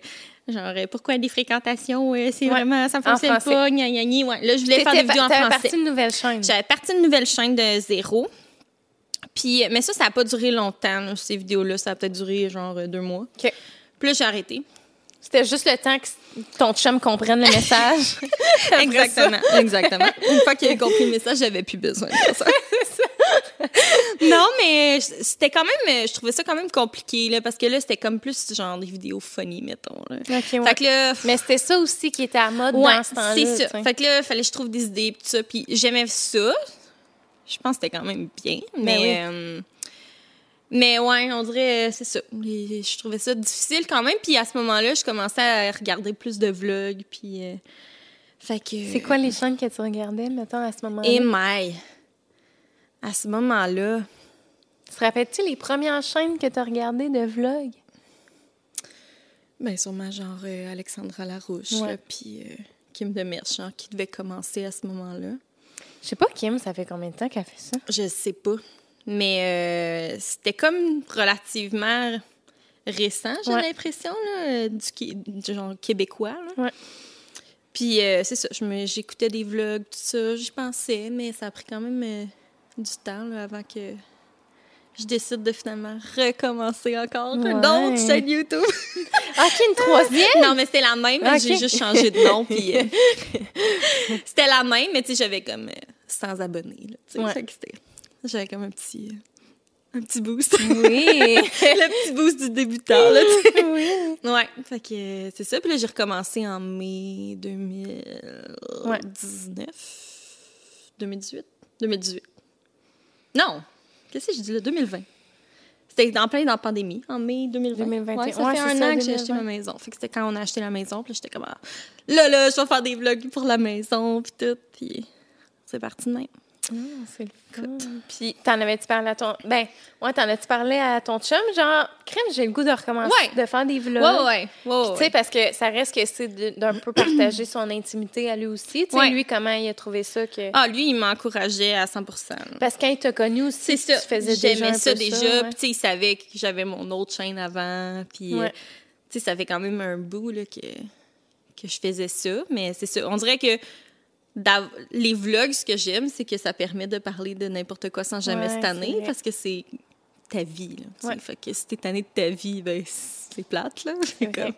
genre euh, pourquoi des fréquentations, euh, c'est Ouais. vraiment, ça En fonctionne pas, gna, gna, gna. Ouais, là, je voulais faire des vidéos en français. parti une nouvelle chaîne. J'avais parti une nouvelle chaîne de zéro. Puis, mais ça, ça n'a pas duré longtemps, là, ces vidéos-là. Ça a peut-être duré genre euh, deux mois. OK. Puis là, j'ai arrêté. C'était juste le temps que ton chum comprenne le message. *laughs* Exactement, exactement. Une fois qu'il a compris le message, j'avais plus besoin de ça. *laughs* non, mais c'était quand même, je trouvais ça quand même compliqué, là, parce que là, c'était comme plus genre des vidéos funny, mettons. Là. OK, ouais. Fait que là, Mais c'était ça aussi qui était à mode ouais, dans ce temps-là. c'est ça. tu sais. Fait que là, il fallait que je trouve des idées, pis tout ça, puis j'aimais ça. Je pense que c'était quand même bien, mais... oui. euh, mais ouais, on dirait, c'est ça. Je trouvais ça difficile quand même. Puis à ce moment-là, je commençais à regarder plus de vlogs. Puis. euh, fait que. C'est quoi les chaînes que tu regardais, mettons, à ce moment-là? Et my. À ce moment-là. Tu te rappelles-tu les premières chaînes que tu as regardées de vlog? Ben, sûrement genre euh, Alexandra Larouche. Ouais. là, Puis euh, Kim de Merchant qui devait commencer à ce moment-là. Je sais pas, Kim, ça fait combien de temps qu'elle fait ça? Je sais pas. Mais euh, c'était comme relativement récent, j'ai Ouais. l'impression, là, du, genre québécois. là. Ouais. Puis euh, c'est ça, j'écoutais des vlogs, tout ça, j'y pensais, mais ça a pris quand même euh, du temps là, avant que je décide de finalement recommencer encore une Ouais. autre chaîne YouTube. Ah, *laughs* OK, une troisième? non, mais c'était la même, j'ai juste changé de nom. Puis euh, *laughs* c'était la même, mais tu sais, j'avais comme euh, 100 abonnés. Là, tu sais, Ouais. J'avais comme un petit, un petit boost. Oui. *laughs* le petit boost du débutant. Là, oui. Ouais, fait que c'est ça. Puis là, j'ai recommencé en mai 2019. 2018? 2018. Non! Qu'est-ce que je dis là? 2020. C'était en plein dans la pandémie, en mai 2020. 2021. Ouais, ça Ouais, fait un ça, an que j'ai acheté 2020. ma maison. Fait que c'était quand on a acheté la maison. Puis j'étais comme, ah, là, là, je vais faire des vlogs pour la maison, puis tout. Puis c'est parti de même. C'est le fun. Puis, t'en avais-tu parlé à ton. Ben, ouais, t'en as-tu parlé à ton chum? Genre, crème, j'ai le goût de recommencer, Ouais. de faire des vlogs. Ouais, ouais, Tu sais, parce que ça reste que c'est d'un peu partager son intimité à lui aussi. Tu sais, lui, comment il a trouvé ça que. Ah, lui, il m'encourageait à 100 là. Parce que quand il t'a connu aussi, C'est ça. tu faisais déjà. J'aimais ça déjà. Puis, tu sais, il savait que j'avais mon autre chaîne avant. Puis, euh, tu sais, ça fait quand même un bout là, que, que je faisais ça. Mais c'est ça. On dirait que les vlogs, ce que j'aime, c'est que ça permet de parler de n'importe quoi sans jamais Ouais, se tanner. Parce que c'est ta vie. Là. Ouais. Fait que si t'es tanné de ta vie, ben, c'est plate. Là. Comme-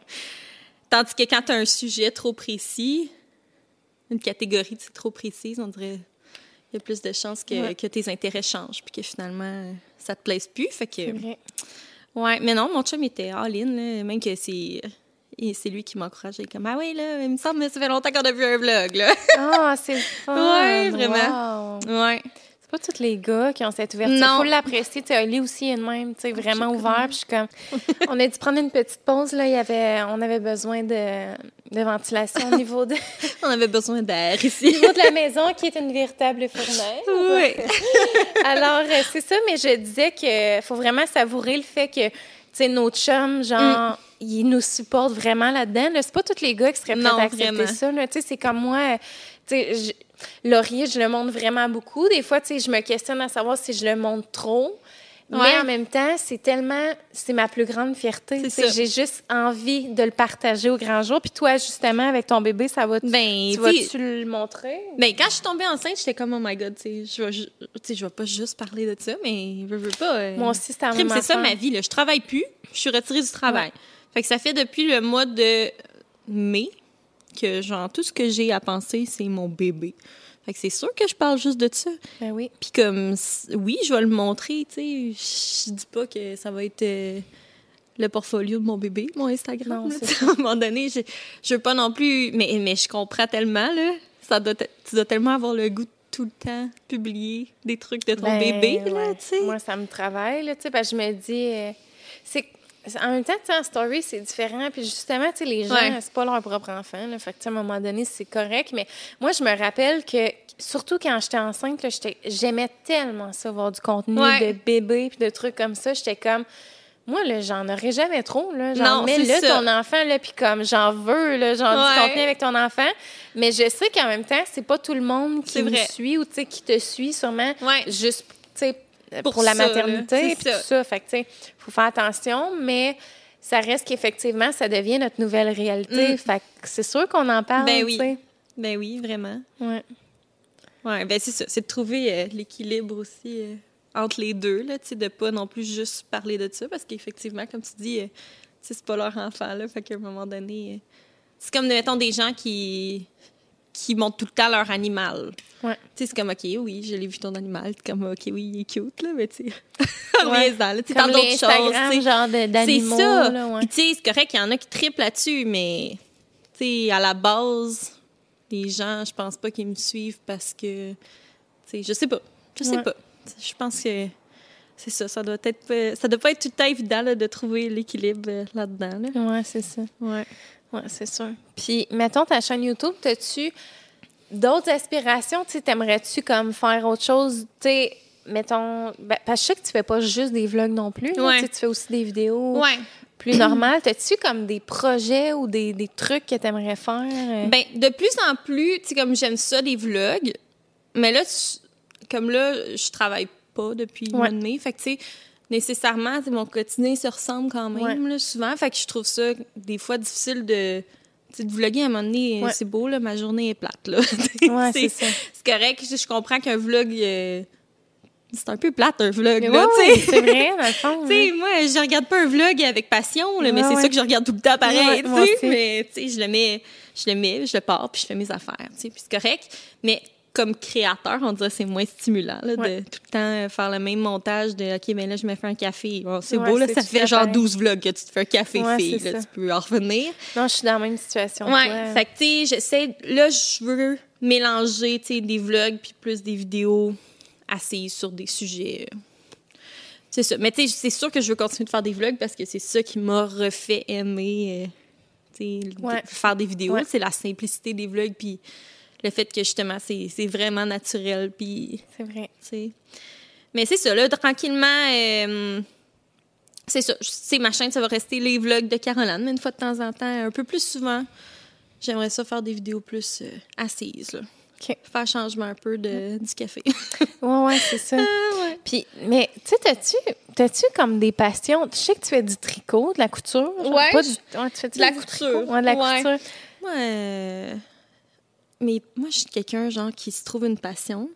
Tandis que quand tu as un sujet trop précis, une catégorie trop précise, on dirait il y a plus de chances que, Ouais. que tes intérêts changent puis que finalement ça te plaise plus. Fait que vrai. ouais, mais non, mon chum était all-in même que c'est et c'est lui qui m'encourage. Il est comme ah ouais là, il me semble que ça fait longtemps qu'on a vu un vlog là. Ah, c'est *laughs* fun. Ouais, vraiment. Wow. ouais. C'est pas tous les gars qui ont cette ouverture. Non. faut l'apprécier. Tu sais, aussi est de même, tu sais, vraiment ouvert. Puis je suis comme, on a dû prendre une petite pause là. Il y avait, on avait besoin de, de ventilation au niveau de, *laughs* On avait besoin d'air au ici. niveau de la maison, qui est une véritable fournaise. oui. *laughs* Alors euh, c'est ça, mais je disais que faut vraiment savourer le fait que, tu sais, nos chums, genre. Mm. Ils nous supportent vraiment là-dedans. Là. C'est pas tous les gars qui seraient prêts Non, à accepter vraiment. ça. là. C'est comme moi. je- Laurier, je le montre vraiment beaucoup. Des fois, je me questionne à savoir si je le montre trop. Mais Ouais. en même temps, c'est tellement, c'est ma plus grande fierté. C'est Tu sais, ça. J'ai juste envie de le partager au grand jour. Puis toi, justement, avec ton bébé, ça va. Ben, tu tu vas-tu le montrer? Ben, quand je suis tombée enceinte, j'étais comme, oh my god, tu sais, je vais, tu pas juste parler de ça, mais je veux pas. euh, Moi aussi, c'est c'est ça ma vie, là. Je travaille plus, je suis retirée du travail. Fait que ça fait depuis le mois de mai que, genre, tout ce que j'ai à penser, c'est mon bébé. Fait que c'est sûr que je parle juste de ça. Ben oui. Puis comme, oui, je vais le montrer, tu sais. Je dis pas que ça va être euh, le portfolio de mon bébé, mon Instagram. Non, là, *laughs* à un moment donné, je, je veux pas non plus... Mais, mais je comprends tellement, là. Ça doit tu dois tellement avoir le goût de tout le temps publier des trucs de ton Ben, bébé, là, ouais. tu sais. Moi, ça me travaille, là, tu sais, que je me dis... euh, c'est en même temps, en story, c'est différent. Puis justement, les gens, Ouais. c'est pas leur propre enfant. Là, fait que, à un moment donné, c'est correct. Mais moi, je me rappelle que, surtout quand j'étais enceinte, j'aimais tellement ça, voir du contenu Ouais. de bébé puis de trucs comme ça. J'étais comme, Moi, là, j'en aurais jamais trop, là. J'en Non, mets là, ça. ton enfant, là, puis comme j'en veux, là, genre du contenu avec ton enfant. Mais je sais qu'en même temps, c'est pas tout le monde qui me suit ou, qui te suit sûrement juste, pour, Pour la ça, maternité, ça. tout ça. Fait que, tu sais, faut faire attention, mais ça reste qu'effectivement, ça devient notre nouvelle réalité. Mm. Fait que c'est sûr qu'on en parle, Ben oui. Ben oui, vraiment. Ouais. Ouais, ben c'est ça. C'est de trouver euh, l'équilibre aussi euh, entre les deux, là, tu sais, de pas non plus juste parler de ça, parce qu'effectivement, comme tu dis, euh, tu sais, c'est pas leur enfant, là, fait qu'à un moment donné, euh, c'est comme, mettons, des gens qui qui montrent tout le temps leur animal. Ouais. Tu sais, c'est comme, OK, oui, je l'ai vu ton animal. C'est comme, OK, oui, il est cute, là, mais tu sais, Ouais. *laughs* tu d'autres choses, sais. genre de- C'est d'animaux. ça. là, ouais. Puis tu sais, c'est correct, il y en a qui triplent là-dessus, mais tu sais, à la base, les gens, je pense pas qu'ils me suivent parce que, tu sais, je sais pas, je sais Ouais. pas. Je pense que c'est ça, ça doit être, pas- ça doit pas être tout le temps évident là, de trouver l'équilibre euh, là-dedans. Là. Ouais, c'est ça. Ouais. Oui, c'est sûr. Puis, mettons ta chaîne YouTube, as-tu d'autres aspirations? Tu t'aimerais-tu comme faire autre chose? Tu sais, mettons, ben, parce que je sais que tu fais pas juste des vlogs non plus. là. Ouais. Tu fais aussi des vidéos Ouais. plus normales. T'as-tu comme des projets ou des, des trucs que t'aimerais faire? euh? Ben, de plus en plus, tu sais, comme j'aime ça, les vlogs, mais là, tu- comme là, je travaille pas depuis le mois Ouais. de mai, fait que, tu sais, nécessairement, mon quotidien se ressemble quand même, là, souvent, fait que je trouve ça, des fois, difficile de... Tu de vlogger à un moment donné, Ouais. c'est beau, là, ma journée est plate, là. *laughs* Ouais, c'est correct, je, je comprends qu'un vlog, euh, c'est un peu plate, un vlog, Mais là, ouais, tu ouais, sais. c'est vrai, dans le fond. *laughs* Tu sais, moi, je regarde pas un vlog avec passion, là, mais c'est ça que je regarde tout le temps pareil, tu sais. Mais, tu sais, je le mets, je le mets, je le pars, puis je fais mes affaires, tu sais, puis c'est correct. Mais comme créateur, on dirait que c'est moins stimulant, là, Ouais. de tout le temps euh, faire le même montage de, OK, ben là, je me fais un café. Bon, c'est Ouais, beau, là, ça fait genre pareil. 12 vlogs que tu te fais un café Ouais, fille, là, tu peux en revenir. Non, je suis dans la même situation Ouais, toi. fait que, tu sais, j'essaie, là, je veux mélanger, tu sais, des vlogs puis plus des vidéos assises sur des sujets. euh, C'est ça. Mais, tu sais, c'est sûr que je veux continuer de faire des vlogs parce que c'est ça qui m'a refait aimer, euh, tu sais, Ouais. de faire des vidéos. C'est la simplicité des vlogs puis le fait que, justement, c'est c'est vraiment naturel puis, C'est vrai. Mais c'est ça, là, tranquillement, euh, c'est ça. Sais, ma chaîne, ça va rester les vlogs de Caroline, mais une fois de temps en temps, un peu plus souvent. J'aimerais ça faire des vidéos plus euh, assises, là. OK. Faire changement un peu de, du café. *laughs* Ouais, ouais, c'est ça. ah, ouais. Puis, mais, tu sais, t'as-tu, comme des passions? Je sais que tu fais du tricot, de la couture. genre, Ouais, Pas du, ouais, tu fais de la du couture. tricot? Ouais, de la Ouais. couture. Euh, mais moi, je suis quelqu'un, genre, qui se trouve une passion,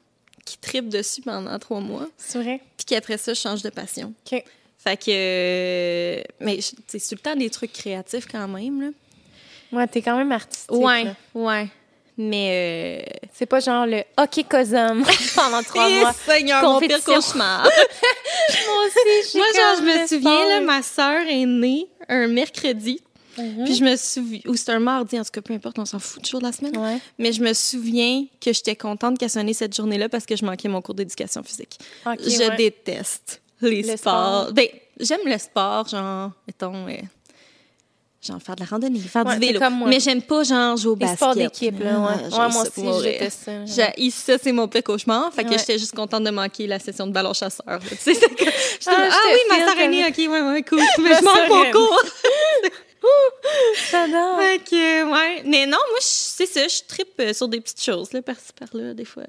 qui tripe dessus pendant trois mois, C'est vrai? puis qu'après ça, je change de passion. OK. Fait que... euh, mais c'est tout le temps des trucs créatifs quand même, là. Ouais, t'es quand même artistique. Ouais, là. ouais. Mais... Euh... C'est pas genre le hockey cosum *laughs* pendant trois Eh, mois. Seigneur, mon pire cauchemar. *laughs* Moi aussi, Moi, genre, je me souviens, là, ma sœur est née un mercredi. Mhm. Puis je me souviens... Ou c'est un mardi, en tout cas, peu importe, on s'en fout toujours de la semaine. Ouais. Mais je me souviens que j'étais contente qu'elle soit née cette journée-là parce que je manquais mon cours d'éducation physique. Je ouais. déteste les Le sports. sport. Ben, j'aime le sport, genre, mettons... euh, Genre faire de la randonnée, faire Ouais, du vélo. Mais j'aime pas genre jouer au Les basket. sports d'équipe, là, ouais. Ah, moi aussi, j'étais ça. J'ai ça, c'est mon pire cauchemar. Fait que j'étais juste contente de manquer la session de ballon chasseur. Tu sais, *laughs* Ah, ah oui, ma sœur est née, t'as- ok, ouais, ouais, cool. *laughs* Mais Ma je manque mon cours. *laughs* J'adore. Fait que, ouais. Mais non, moi, c'est ça, je tripe euh, sur des petites choses, là, par-ci, par-là, des fois.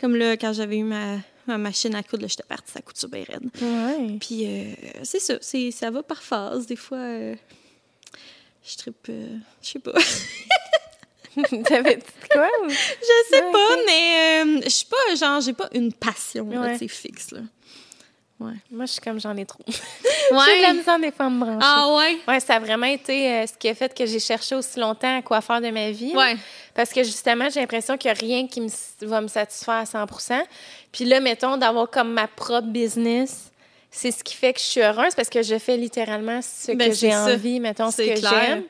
Comme là, quand j'avais eu ma, ma machine à coudre, là, j'étais partie, ça couture bien raide. Ouais. Puis, euh, c'est ça, c'est, ça va par phase. Des fois, euh, je tripe, euh, je sais pas. *laughs* T'avais dit quoi? ou- Je sais Ouais, pas, ok. mais je suis pas, genre, j'ai pas une passion, Ouais. fixe, là. Ouais. Moi, je suis comme j'en ai trop. *laughs* J'ai de la misère des fois à me brancher. Ah ouais? Ouais, ça a vraiment été euh, ce qui a fait que j'ai cherché aussi longtemps à quoi faire de ma vie. Ouais. Parce que justement, j'ai l'impression qu'il n'y a rien qui me, va me satisfaire à 100% Puis là, mettons, d'avoir comme ma propre business, c'est ce qui fait que je suis heureuse parce que je fais littéralement ce Ben, que j'ai envie, mettons, ce que j'aime.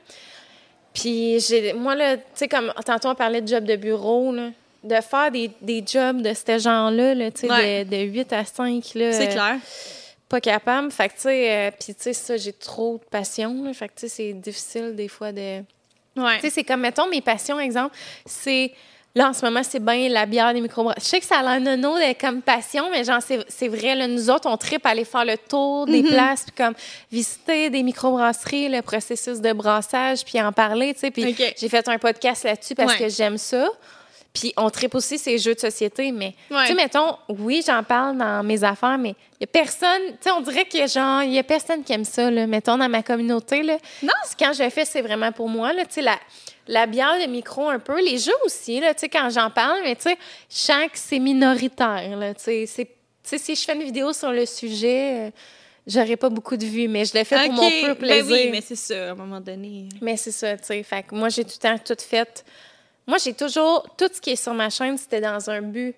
Puis j'ai, moi, là, tu sais, comme tantôt on parlait de job de bureau, là, de faire des, des jobs de ce genre-là, là, tu sais, Ouais. de, de 8 à 5, là. C'est euh, clair. pas capable. Fait que, tu sais, euh, puis, tu sais, ça, j'ai trop de passion. là. Fait que, tu sais, c'est difficile des fois de. Ouais. Tu sais, c'est comme, mettons, mes passions, exemple, c'est Là, en ce moment, c'est bien la bière des microbrasseries. Je sais que ça a l'air nono comme passion, mais genre, c'est c'est vrai, là, nous autres, on tripe aller faire le tour des places, puis comme visiter des microbrasseries, le processus de brassage, puis en parler, tu sais. Puis j'ai fait un podcast là-dessus parce Ouais. que j'aime ça. Puis on tripe aussi ces jeux de société, mais Ouais. tu sais, mettons, oui, j'en parle dans mes affaires, mais il y a personne, tu sais, on dirait que genre, il y a personne qui aime ça, là, mettons, dans ma communauté, là. Non. Quand je le fais, c'est vraiment pour moi, là, tu sais, la, la bière, le micro un peu, les jeux aussi, là, tu sais, quand j'en parle, mais tu sais, je sens que c'est minoritaire, là, tu sais, c'est- tu sais, si je fais une vidéo sur le sujet, euh, j'aurais pas beaucoup de vues, mais je le fais pour mon pur ben plaisir. oui, mais c'est ça, à un moment donné. Mais c'est ça, tu sais. Fait que moi, j'ai tout le temps tout fait. Moi, j'ai toujours. Tout ce qui est sur ma chaîne, c'était dans un but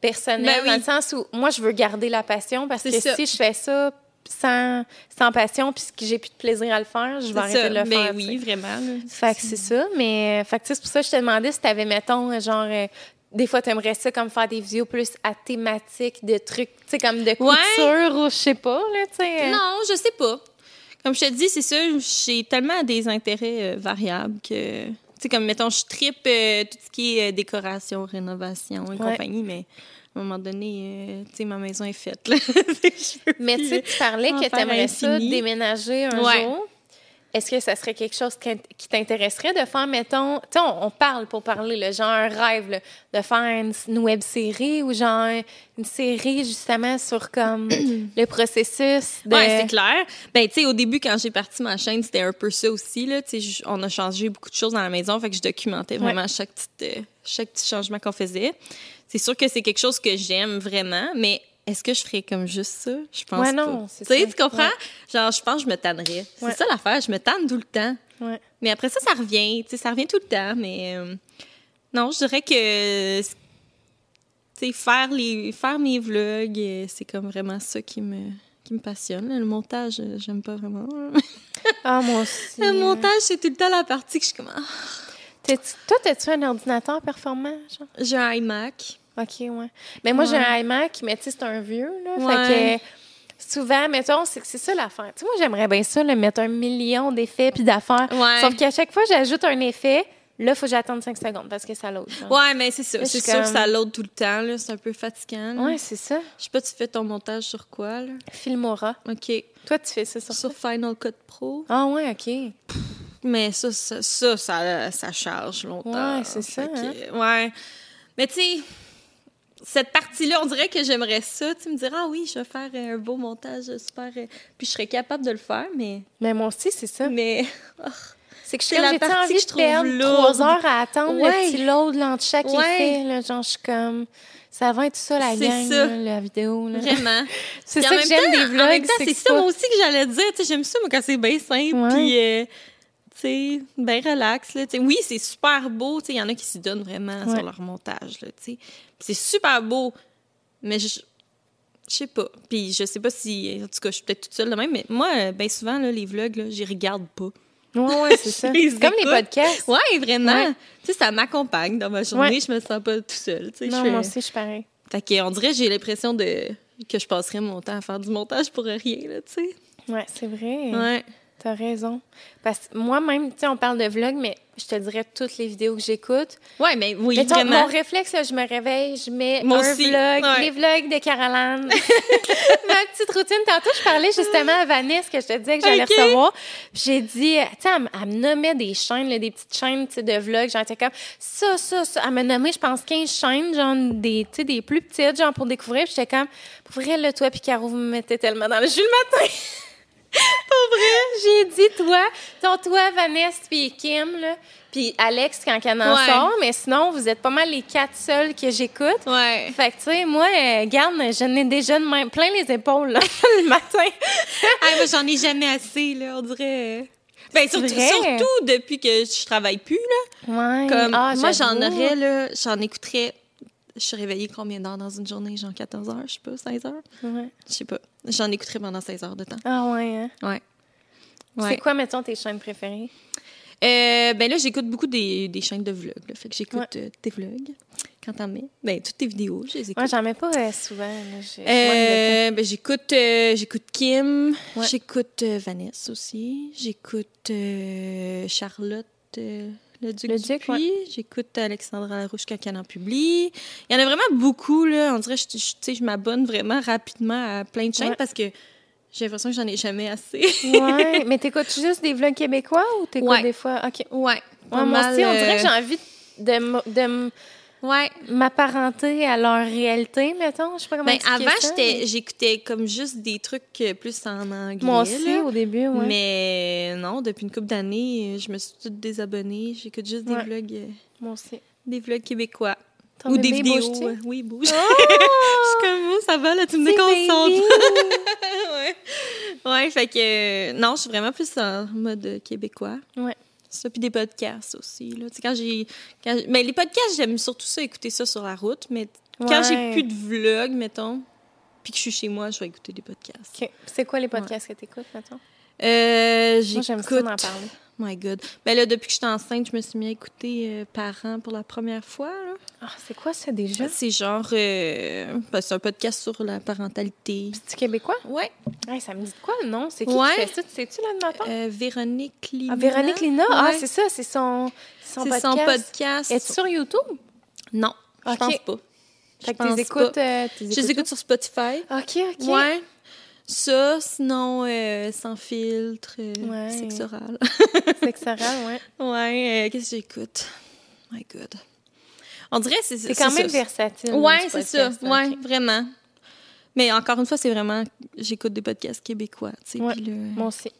personnel, Ben oui. dans le sens où moi, je veux garder la passion parce que ça. si je fais ça sans, sans passion puis que j'ai plus de plaisir à le faire, je vais arrêter ça. de le ben faire. oui, vraiment. Fait que c'est ça. Mais fait que c'est pour ça que je te demandais si tu avais, mettons, genre. euh, des fois, tu aimerais ça comme faire des vidéos plus à thématique de trucs, tu sais, comme de couture ou je sais pas, là, tu sais. euh. Non, je sais pas. Comme je te dis, c'est ça, j'ai tellement des intérêts euh, variables que. Tu sais, comme mettons, je tripe euh, tout ce qui est euh, décoration, rénovation et Ouais. compagnie, mais à un moment donné, euh, tu sais, ma maison est faite. Là. *laughs* Mais tu sais, tu parlais que tu aimerais ça déménager un Ouais. jour. Est-ce que ça serait quelque chose qui t'intéresserait de faire, mettons, tu sais, on, on parle pour parler, genre un rêve, là, de faire une, une web série ou genre une série justement sur comme *clears throat* le processus de. Ouais, c'est clair. Ben, tu sais, au début, quand j'ai parti ma chaîne, c'était un peu ça aussi, là. Tu sais, on a changé beaucoup de choses dans la maison, fait que je documentais vraiment chaque, petite, euh, chaque petit changement qu'on faisait. C'est sûr que c'est quelque chose que j'aime vraiment, mais est-ce que je ferais comme juste ça? Je pense Ouais, non, c'est Tu sais, ça. tu comprends? Ouais. Genre, je pense que je me tannerais. Ouais. C'est ça l'affaire, je me tanne tout le temps. Ouais. Mais après ça, ça revient. Tu sais, ça revient tout le temps, mais... euh, non, je dirais que... Tu sais, faire, les, faire mes vlogs, euh, c'est comme vraiment ça qui me, qui me passionne. Le montage, euh, j'aime pas vraiment. Ah, moi aussi. Le montage, c'est tout le temps la partie que je suis comme... ah. Toi, as-tu un ordinateur performant? J'ai un iMac. OK, ouais. Mais moi, j'ai un iMac, mais tu sais, c'est un vieux, là. Ouais. Fait que souvent, mettons, c'est c'est ça l'affaire. Tu sais, moi, j'aimerais bien ça, là, mettre un million d'effets puis d'affaires. Ouais. Sauf qu'à chaque fois, j'ajoute un effet, là, il faut que j'attende 5 secondes parce que ça load. Ouais, mais c'est ça. C'est sûr que ça load tout le temps. là. C'est un peu fatigant. là. Ouais, c'est ça. Je sais pas, tu fais ton montage sur quoi, là? Filmora. OK. Toi, tu fais ça sur Sur Final Cut Pro. Ah, ouais, OK. Mais ça, ça, ça, ça, ça charge longtemps. Ouais, c'est ça, hein. Que, Ouais. Mais tu sais, cette partie-là, on dirait que j'aimerais ça. Tu me dirais, ah oui, je vais faire euh, un beau montage super. euh, Puis je serais capable de le faire, mais. Mais moi aussi, c'est ça. Mais. *laughs* C'est que je la comme, j'ai partie envie que je de trouve perdre trois heures à attendre Ouais. le petit load entre chaque Ouais. effet. Là, genre, je suis comme... Ça va être ça, la C'est gang, ça. là, la vidéo. Là. Vraiment. *laughs* C'est ça que j'aime des vlogs. c'est ça, moi aussi, que j'allais dire. J'aime ça, moi, quand c'est bien simple. Ouais. Puis, euh, sais, bien relax. Là, Tu sais, oui, c'est super beau. Tu sais, Il y en a qui s'y donnent vraiment Ouais. sur leur montage. Là, tu sais. Puis c'est super beau. Mais je. Sais pas. Puis je sais pas si. En tout cas, je suis peut-être toute seule de même, mais moi, bien souvent, là, les vlogs, là, j'y regarde pas. Ouais, ouais, *laughs* c'est ça. Les comme les podcasts. Ouais, vraiment. Ouais. Tu sais, ça m'accompagne dans ma journée. Ouais. Je me sens pas tout seul. Tu sais, Non, je fais- moi aussi, je suis pareil. Fait que, on dirait que j'ai l'impression de que je passerais mon temps à faire du montage pour rien, là, tu sais. Ouais, c'est vrai. Ouais. T'as raison. Parce que moi-même, tu sais, on parle de vlog, mais je te dirais toutes les vidéos que j'écoute. Ouais, mais oui, Mettons, vraiment. mon réflexe, je me réveille, je mets Moi un aussi, vlog, ouais. les vlogs de Caroline. *laughs* *laughs* Ma petite routine. Tantôt, je parlais justement à Vanessa que je te disais que j'allais Ok. recevoir. J'ai dit, tu sais, elle, me- elle me nommait des chaînes, là, des petites chaînes de vlogs. J'en étais comme, ça, ça, ça. Elle m'a nommé, je pense, 15 chaînes, genre des, des plus petites, genre pour découvrir. Puis j'étais comme, pour vrai, là, toi, puis Caro, vous me mettez tellement dans le jus le matin. *laughs* Pour vrai, j'ai dit toi, ton toi, Vanessa, puis Kim, là, puis Alex quand elle en Ouais. sort, mais sinon, vous êtes pas mal les quatre seuls que j'écoute. Ouais. Fait que, tu sais, moi, euh, garde, je n'ai déjà de même, plein les épaules, là, *laughs* le matin. Ah, moi, j'en ai jamais assez, là, on dirait. Ben, surtout, surtout depuis que je travaille plus, là. Ouais. Comme, Ah, moi, j'en aurais, là, j'en écouterais. Je suis réveillée combien d'heures dans une journée? Genre 14 heures, je sais pas, 16 heures? Ouais. Je sais pas. J'en écouterais pendant 16 heures de temps. Ah, ouais, hein? Ouais. C'est Ouais. quoi, mettons, tes chaînes préférées? Euh, ben là, j'écoute beaucoup des, des chaînes de vlogs. Là. Fait que j'écoute Ouais. euh, tes vlogs quand t'en mets. Ben, toutes tes vidéos, je les écoute. Moi, j'en mets pas euh, souvent. Euh, ben, j'écoute j'écoute Kim, Ouais. j'écoute Vanessa aussi, j'écoute Charlotte Le Duc Le Duc. J'écoute Alexandra Larouche quand elle en publie. Il y en a vraiment beaucoup, là. On dirait que je, je- je m'abonne vraiment rapidement à plein de chaînes Ouais. parce que j'ai l'impression que j'en ai jamais assez. Ouais, *laughs* mais t'écoutes juste des vlogs québécois ou t'écoutes Ouais. des fois... OK. ouais. Moi aussi, on dirait que j'ai envie de, de Ouais. m'apparenter à leur réalité, mettons. Je sais pas comment Ben, avant, mais- j'écoutais comme juste des trucs plus en anglais. Moi aussi, là. au début, ouais. Mais non, depuis une couple d'années, je me suis toute désabonnée. J'écoute juste des Ouais. vlogs, euh, Moi aussi. des vlogs québécois. Ton Ou des vidéos. euh, Oui, bouge. *laughs* je suis comme, oh, ça va, là, tu me déconcentres. *laughs* ouais. ouais, fait que euh, non, je suis vraiment plus en mode québécois. Ouais. Ça, puis des podcasts aussi. Là. Tu quand j'ai. Mais les podcasts, j'aime surtout ça, écouter ça sur la route. Mais quand j'ai plus de vlog, mettons, puis que je suis chez moi, je vais écouter des podcasts. OK. C'est quoi les podcasts que t'écoutes, mettons? Euh, Moi, j'aime ça j'écoute. d'en parler. My God. Ben là, depuis que je suis enceinte, je me suis mis à écouter euh, Parents pour la première fois. là. Ah, c'est quoi ça déjà? C'est genre. euh, ben, c'est un podcast sur la parentalité. C'est québécois? Ouais. Hey, ça me dit de quoi le nom? C'est qui Ouais. qui fait ça? Tu sais-tu l'animateur? Euh, Véronique Lina. Ah, Véronique Lina? Ah, Ouais. c'est ça, c'est son, son C'est podcast. son podcast. Es-tu sur YouTube? Non, je pense pas. Fait que t'es écoutes... euh, Je les écoute sur Spotify. OK, OK. Ouais. Ça, sinon, euh, sans filtre, euh, Ouais. sexe oral. *laughs* Oral, ouais. ouais, euh, qu'est-ce que j'écoute? My God. On dirait que c'est C'est quand même ça. versatile. Ouais, du c'est ça. Ouais, vraiment. Mais encore une fois, c'est vraiment... J'écoute des podcasts québécois, tu sais. Ouais. le- Moi aussi.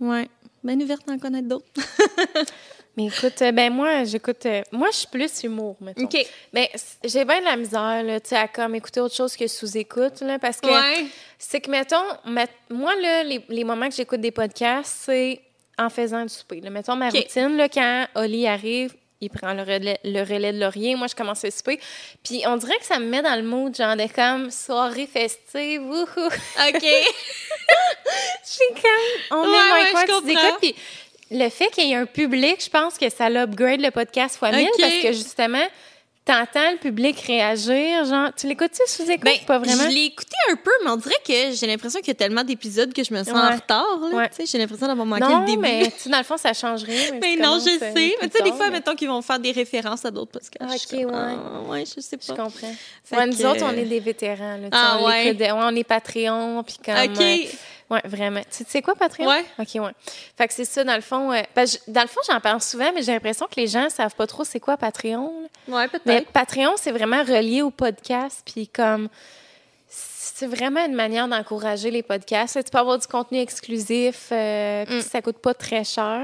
Ouais. Ben ouverte à en connaître d'autres. *laughs* Mais écoute, euh, ben moi, j'écoute... euh, moi, je suis plus humour, mettons. OK. Ben, j'ai bien de la misère, là, tu sais, à comme écouter autre chose que sous-écoute, là, parce que Ouais. c'est que, mettons, met- moi, là, les, les moments que j'écoute des podcasts, c'est en faisant du souper. Là. Mettons, ma routine, là, quand Oli arrive, il prend le relais, le relais de laurier, moi, je commence à souper. Puis on dirait que ça me met dans le mood, genre, de comme soirée festive, wouhou! OK. *laughs* Je suis comme, on Ouais, est moins ouais, quoi, tu puis le fait qu'il y ait un public, je pense que ça l'upgrade le podcast fois mille, parce que justement, t'entends le public réagir, genre, tu l'écoutes-tu sous-écoute? Ben, pas vraiment? Je l'ai écouté un peu, mais on dirait que j'ai l'impression qu'il y a tellement d'épisodes que je me sens en retard. Ouais. J'ai l'impression d'avoir manqué non, le début. mais dans le fond, ça change rien. *laughs* Mais non, je sais. Mais tu sais, des fois, mais mettons qu'ils vont faire des références à d'autres podcasts. Ah, Je ok, comme, ouais. ah, ouais, je sais Je pas. comprends. Fait Ouais, nous autres, on est des vétérans. Là, Ah, on ouais. on est Patreon, puis comme... OK. euh, ouais, vraiment. Tu sais quoi, Patreon? Ouais. OK, ouais. Fait que c'est ça, dans le fond. euh, je- dans le fond, j'en parle souvent, mais j'ai l'impression que les gens savent pas trop c'est quoi Patreon. là. Ouais, peut-être. Mais Patreon, c'est vraiment relié au podcast, puis comme c'est vraiment une manière d'encourager les podcasts. Tu peux avoir du contenu exclusif, euh, puis Mm. ça coûte pas très cher.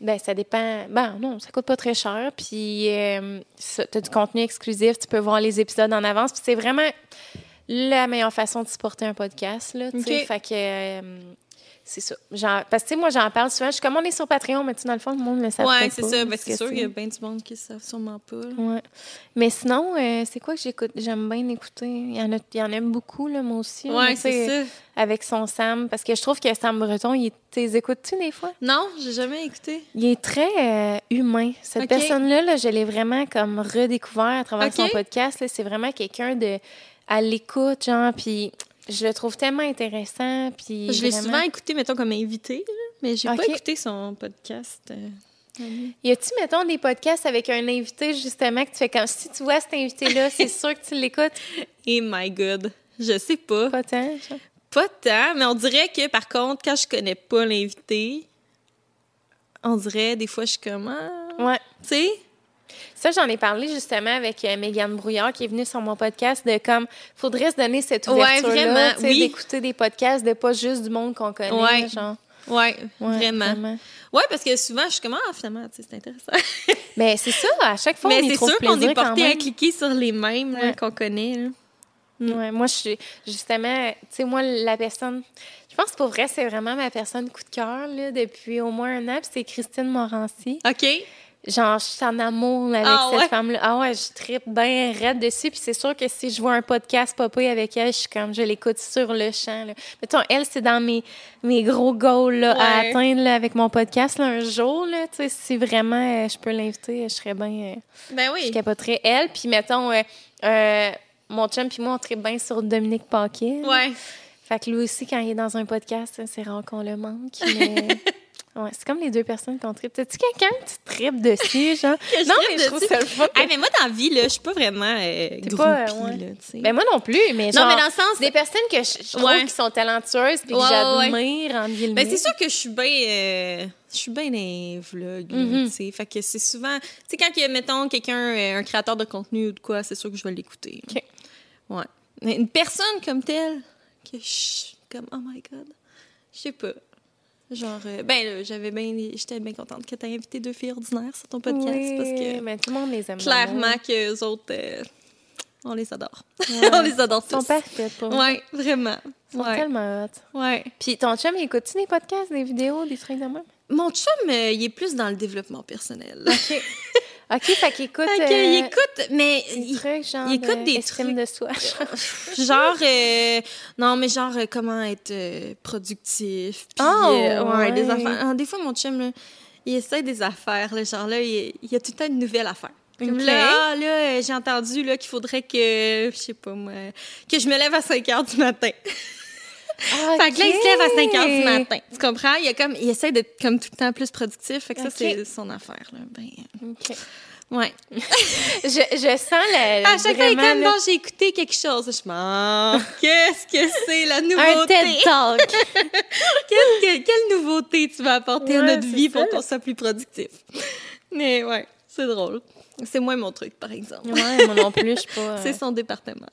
Ben ça dépend. Ben non, ça coûte pas très cher. Puis euh, tu as du contenu exclusif, tu peux voir les épisodes en avance. Puis c'est vraiment la meilleure façon de supporter un podcast là. Fait que euh, c'est ça. Genre, parce que moi j'en parle souvent. Je suis comme on est sur Patreon, mais tu sais, dans le fond le monde ne le savent Ouais, c'est pas, ça. Ben, c'est que sûr qu'il y a bien du monde qui ne savent sûrement pas. Ouais. Mais sinon, euh, c'est quoi que j'écoute? J'aime bien écouter. Il y en a, il y en a beaucoup, là, moi aussi. sais, c'est ça. Avec son Sam. Parce que je trouve que Sam Breton, il les écoutes-tu des fois? Non, j'ai jamais écouté. Il est très euh, humain. Cette personne-là, là, je l'ai vraiment comme redécouvert à travers son podcast. C'est vraiment quelqu'un de à l'écoute, genre, puis je le trouve tellement intéressant. Puis Je l'ai vraiment- souvent écouté, mettons, comme invité, mais j'ai pas écouté son podcast. euh. Y a-tu, mettons, des podcasts avec un invité, justement, que tu fais comme si tu vois cet invité-là, *laughs* c'est sûr que tu l'écoutes? Et my God, je sais pas. Pas tant. Pas tant, mais on dirait que par contre, quand je connais pas l'invité, on dirait des fois je suis comme ah, Ouais. tu sais, Ça, j'en ai parlé justement avec euh, Mégane Brouillard qui est venue sur mon podcast de comme, faudrait se donner cette ouverture-là, oui. d'écouter des podcasts de pas juste du monde qu'on connaît, Ouais. genre. ouais, Ouais, vraiment. Ouais, parce que souvent je suis comme ah finalement, tu sais, c'est intéressant. Mais *laughs* c'est ça, à chaque fois, mais on trouve sûr qu'on est porté à cliquer sur les mêmes Ouais. qu'on connaît. là. Ouais, moi, je suis justement, tu sais, moi, la personne, je pense que pour vrai, c'est vraiment ma personne coup de cœur, là, depuis au moins un an, c'est Christine Morancy. OK. Genre, je suis en amour avec Ah cette ouais? femme-là. Ah ouais, je tripe bien raide dessus. Puis c'est sûr que si je vois un podcast popper avec elle, je suis comme, je l'écoute sur le champ. Là. Mettons, elle, c'est dans mes, mes gros goals là, à atteindre là, avec mon podcast là, un jour. Là, si vraiment euh, je peux l'inviter, je serais bien... euh, Ben je oui. capoterais elle. Puis mettons, euh, euh, mon chum puis moi, on tripe bien sur Dominique Paquet. Ouais. Fait que lui aussi, quand il est dans un podcast, c'est rare qu'on le manque. *laughs* Mais Ouais, c'est comme les deux personnes qu'on tripe. T'as-tu quelqu'un que tu tripes dessus, genre? *laughs* Non, mais je trouve ça le fun. Ah, mais moi, dans la vie, là, je suis pas vraiment euh, groupie, pas, euh, ouais. là, tu sais. Ben moi non plus, mais genre... non, mais dans le sens... Des personnes que je, je trouve Ouais. qui sont talentueuses puis que j'admire, en guillemets. Ben, c'est sûr que je suis bien. euh, je suis bien dans les vlogs, tu sais. Fait que c'est souvent. Tu sais, quand mettons, quelqu'un, euh, un créateur de contenu ou de quoi, c'est sûr que je vais l'écouter. OK. Ouais. Mais une personne comme telle, que je. Comme, oh my god. Je sais pas. Genre, euh, ben, là, j'avais bien. J'étais bien contente que tu aies invité deux filles ordinaires sur ton podcast Oui, parce que. mais tout le monde les aime. Clairement que les autres. euh, on les adore. Ouais. *laughs* on les adore Ils sont tous. parfaits pour Ouais, vraiment. Ils sont Ouais. tellement hot. ouais. Puis ton chum, il écoute-tu des podcasts, des vidéos, des trucs de même? Mon chum, euh, il est plus dans le développement personnel. OK. *laughs* OK, fait qu'il écoute... Fait euh, qu'il écoute, mais des il- trucs, genre il écoute de des estime trucs. de soi. *laughs* genre, euh, non, mais genre, euh, comment être euh, productif. Puis, Oh, euh, ouais, des affaires. Ah, des fois, mon chum, là, il essaie des affaires, là, genre là, il, il y a tout le temps une nouvelle affaire. Comme Ok. là, ah, là, euh, j'ai entendu là, qu'il faudrait que, je sais pas moi, que je me lève à 5 heures du matin. *laughs* Fait que là, il se lève à 5 heures du matin. Tu comprends? Il, a comme, il essaie d'être comme tout le temps plus productif. Fait que ça, c'est son affaire. Là. Ben, OK. ouais. *laughs* Je, je sens la... À chaque fois, il est comme, bon, j'ai écouté quelque chose. Je me Ah, *laughs* qu'est-ce que c'est la un nouveauté? TED Talk. *laughs* Que- quelle nouveauté tu vas apporter à notre vie pour qu'on soit plus productif? Mais ouais, c'est drôle. C'est moins mon truc, par exemple. ouais, moi non plus, je suis pas... euh, C'est son département.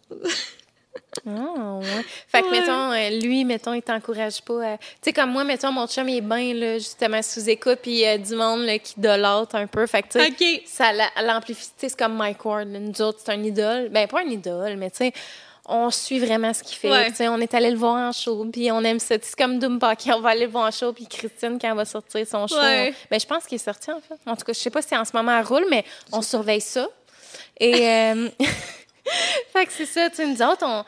Ah, ouais. Fait que, Ouais. mettons, euh, lui, mettons, il t'encourage pas à... Tu sais, comme moi, mettons, mon chum, il est bien, là, justement, sous écoute, puis il y a du monde, là, qui dolate un peu. Fait que, tu sais, OK. ça la- l'amplifie. C'est comme Mike Ward. là. Nous autres, c'est un idole. Ben, pas un idole, mais tu sais, on suit vraiment ce qu'il fait. Ouais. Tu sais, on est allé le voir en show, puis on aime ça. C'est comme Pocket, on va aller le voir en show, puis Christine, quand elle va sortir son show. On- Ben, je pense qu'il est sorti, en fait. En tout cas, je sais pas si en ce moment elle roule, mais on surveille ça. Et... euh, *laughs* *laughs* fait que c'est ça, tu sais, nous autres, on...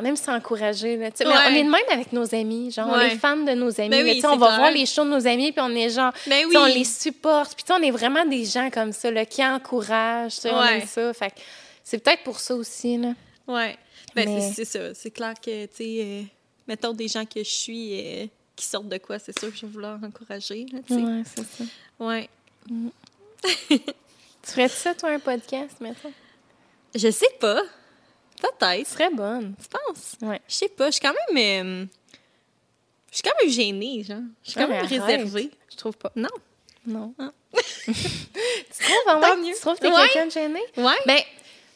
On aime s'encourager. là, tu sais, mais Ouais. on est de même avec nos amis. Genre, on Ouais. est fans de nos amis. Ben là, oui, tu sais, on va clair. voir les shows de nos amis, puis on est genre, Ben on les supporte. Puis tu sais, on est vraiment des gens comme ça, là, qui encouragent. tu sais, On Ouais. aime ça. Fait que c'est peut-être pour ça aussi. Là. Ouais. Ben, Mais- c'est- ça. C'est clair que, tu sais, euh, mettons des gens que je suis euh, qui sortent de quoi, c'est sûr que je vais vouloir encourager, là, tu sais. Ouais, c'est ça. Ouais. *laughs* Tu ferais ça, toi, un podcast, mettons? Je sais pas. Peut-être. serais bonne. Tu penses? Ouais. Je sais pas. Je suis quand même. euh, je suis quand même gênée, genre. Je suis quand même réservée. Je trouve pas. Non. Non. Ah. *laughs* tu trouves, mieux. Tu trouves que t'es Ouais. quelqu'un de gêné? Ouais. Ben,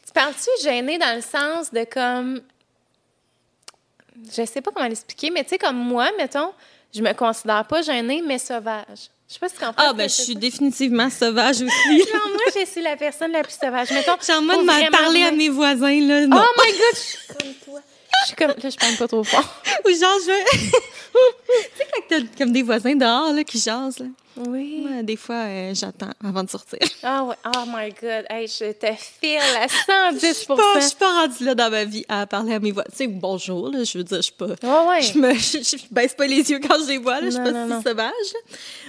tu parles-tu gêné dans le sens de comme. Je sais pas comment l'expliquer, mais tu sais, comme moi, mettons, je me considère pas gênée, mais sauvage. Je sais pas si tu comprends. Ah, ben, je suis définitivement sauvage aussi. Genre, moi, je suis la personne la plus sauvage. Mettons. Je suis en mode de vraiment parler à mes voisins, là. Non. Oh my god, je suis comme toi. Je suis comme. Là, je parle pas trop fort. *laughs* Ou genre, je. *laughs* tu sais, quand t'as comme des voisins dehors, là, qui jasent, là. Oui. Ouais, des fois, euh, j'attends avant de sortir. Ah ouais. Oh my god. Hey, je te file à 110 Je suis pas, je suis pas rendue là dans ma vie à parler à mes voisins. Tu sais, bonjour, là, je veux dire, je suis pas. Ouais, ouais. Je me je, je baisse pas les yeux quand je les vois, là, je suis Non, pas non, si non. sauvage.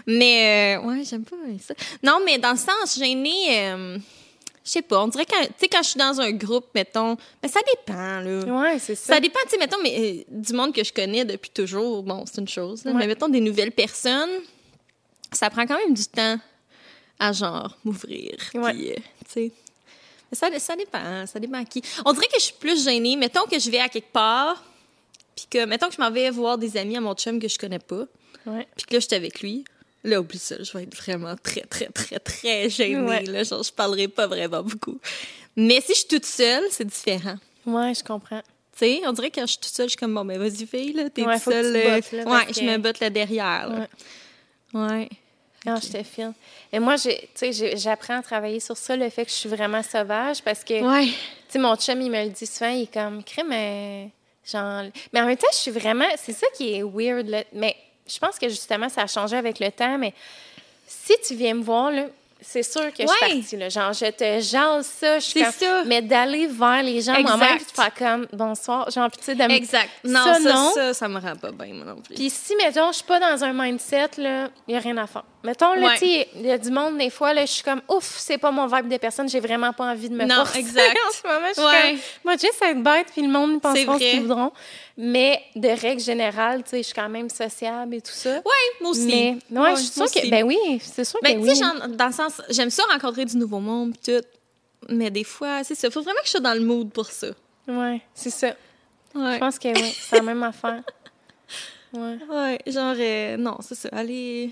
Mais, euh, ouais, j'aime pas ça. Non, mais dans le sens, gênée, euh, je sais pas, on dirait tu sais, quand je suis dans un groupe, mettons, mais ça dépend, là. Ouais, c'est ça. Ça dépend, tu sais, mettons, mais euh, du monde que je connais depuis toujours, bon, c'est une chose, là, Ouais. mais mettons des nouvelles personnes, ça prend quand même du temps à genre m'ouvrir. Ouais. Puis, euh, tu sais. Mais ça, ça dépend, ça dépend à qui. On dirait que je suis plus gênée. Mettons que je vais à quelque part, puis que, mettons que je m'en vais voir des amis à mon chum que je connais pas, Ouais. puis que là, je suis avec lui. Là, oublie ça, je vais être vraiment très, très, très, très gênée. Ouais. Là, genre, je parlerai pas vraiment beaucoup. Mais si je suis toute seule, c'est différent. Ouais, je comprends. Tu sais, on dirait que quand je suis toute seule, je suis comme, bon, mais vas-y, fille, là, t'es Ouais, toute que tu seule. te euh, bottes, là, ouais, je que- me botte là derrière. là. Ouais. Non, je te file. Et moi, j'apprends à travailler sur ça, le fait que je suis vraiment sauvage, parce que, Ouais. tu sais, mon chum, il me le dit souvent, il est comme, crème, mais genre... Mais en même temps, je suis vraiment... C'est ça qui est weird, là. Mais je pense que, justement, ça a changé avec le temps, mais si tu viens me voir, là, c'est sûr que je suis partie, là. Genre, je te jase ça, je suis comme... ça. Mais d'aller vers les gens moi-même, puis de faire comme, bonsoir, tu sais, de me- Exact. Non, Ça, ça, non. ça, ça, me rend pas bien, moi non plus. Puis si, mettons, je suis pas dans un mindset, il n'y a rien à faire. Mettons, là, Ouais. tu sais, il y a du monde, des fois, là, je suis comme, ouf, c'est pas mon vibe de personne, j'ai vraiment pas envie de me Non, forcer. exact. *laughs* en ce moment, je suis Ouais. comme, moi, juste être bête, puis le monde, penseront ce qu'ils voudront. Mais de règle générale, tu sais, je suis quand même sociable et tout ça. Ouais, moi aussi. Mais ouais, Ouais, je suis sûre que. Ben oui, c'est sûr que Ben, tu sais, oui. genre, dans le sens, j'aime ça rencontrer du nouveau monde, pis tout. Mais des fois, c'est ça. Faut vraiment que je sois dans le mood pour ça. Ouais, c'est ça. Ouais. Je pense que oui, c'est la même affaire. *laughs* Ouais. Ouais, genre, euh, non, c'est ça. Aller.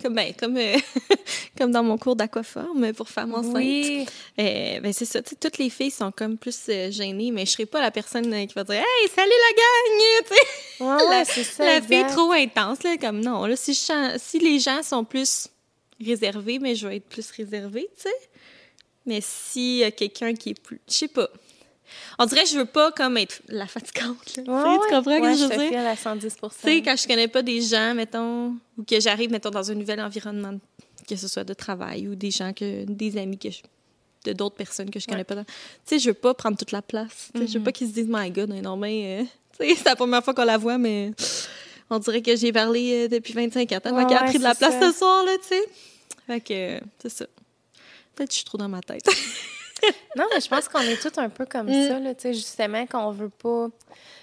Comme, ben, comme, euh, *laughs* comme dans mon cours d'aquaforme pour femmes enceintes. Oui. Euh, ben, c'est ça. Toutes les filles sont comme plus euh, gênées, mais je serais pas la personne qui va dire Hey, salut la gang! Ouais, la, c'est ça. la fille trop intense, là. Comme non, là, si, je si les gens sont plus réservés, mais je vais être plus réservée, tu sais. Mais si y a quelqu'un qui est plus. Je sais pas. On dirait que je veux pas comme être la fatigante, là. Ouais, tu comprends ouais, ce que je veux dire? à 110 Tu sais, quand je connais pas des gens, mettons, ou que j'arrive, mettons, dans un nouvel environnement, que ce soit de travail ou des gens, que des amis que je- de d'autres personnes que je connais Ouais. pas. Tu sais, je veux pas prendre toute la place. Tu sais, Je veux pas qu'ils se disent, my God, on est normal. euh, *laughs* c'est la première fois qu'on la voit, mais on dirait que j'ai parlé euh, depuis 25 ans. Tellement Ouais, a pris de la place ça. ce soir, là, tu sais. Fait que, euh, c'est ça. Peut-être que je suis trop dans ma tête. *laughs* *laughs* Non, mais je pense qu'on est tous un peu comme Mm. ça, là, tu sais, justement, qu'on veut pas.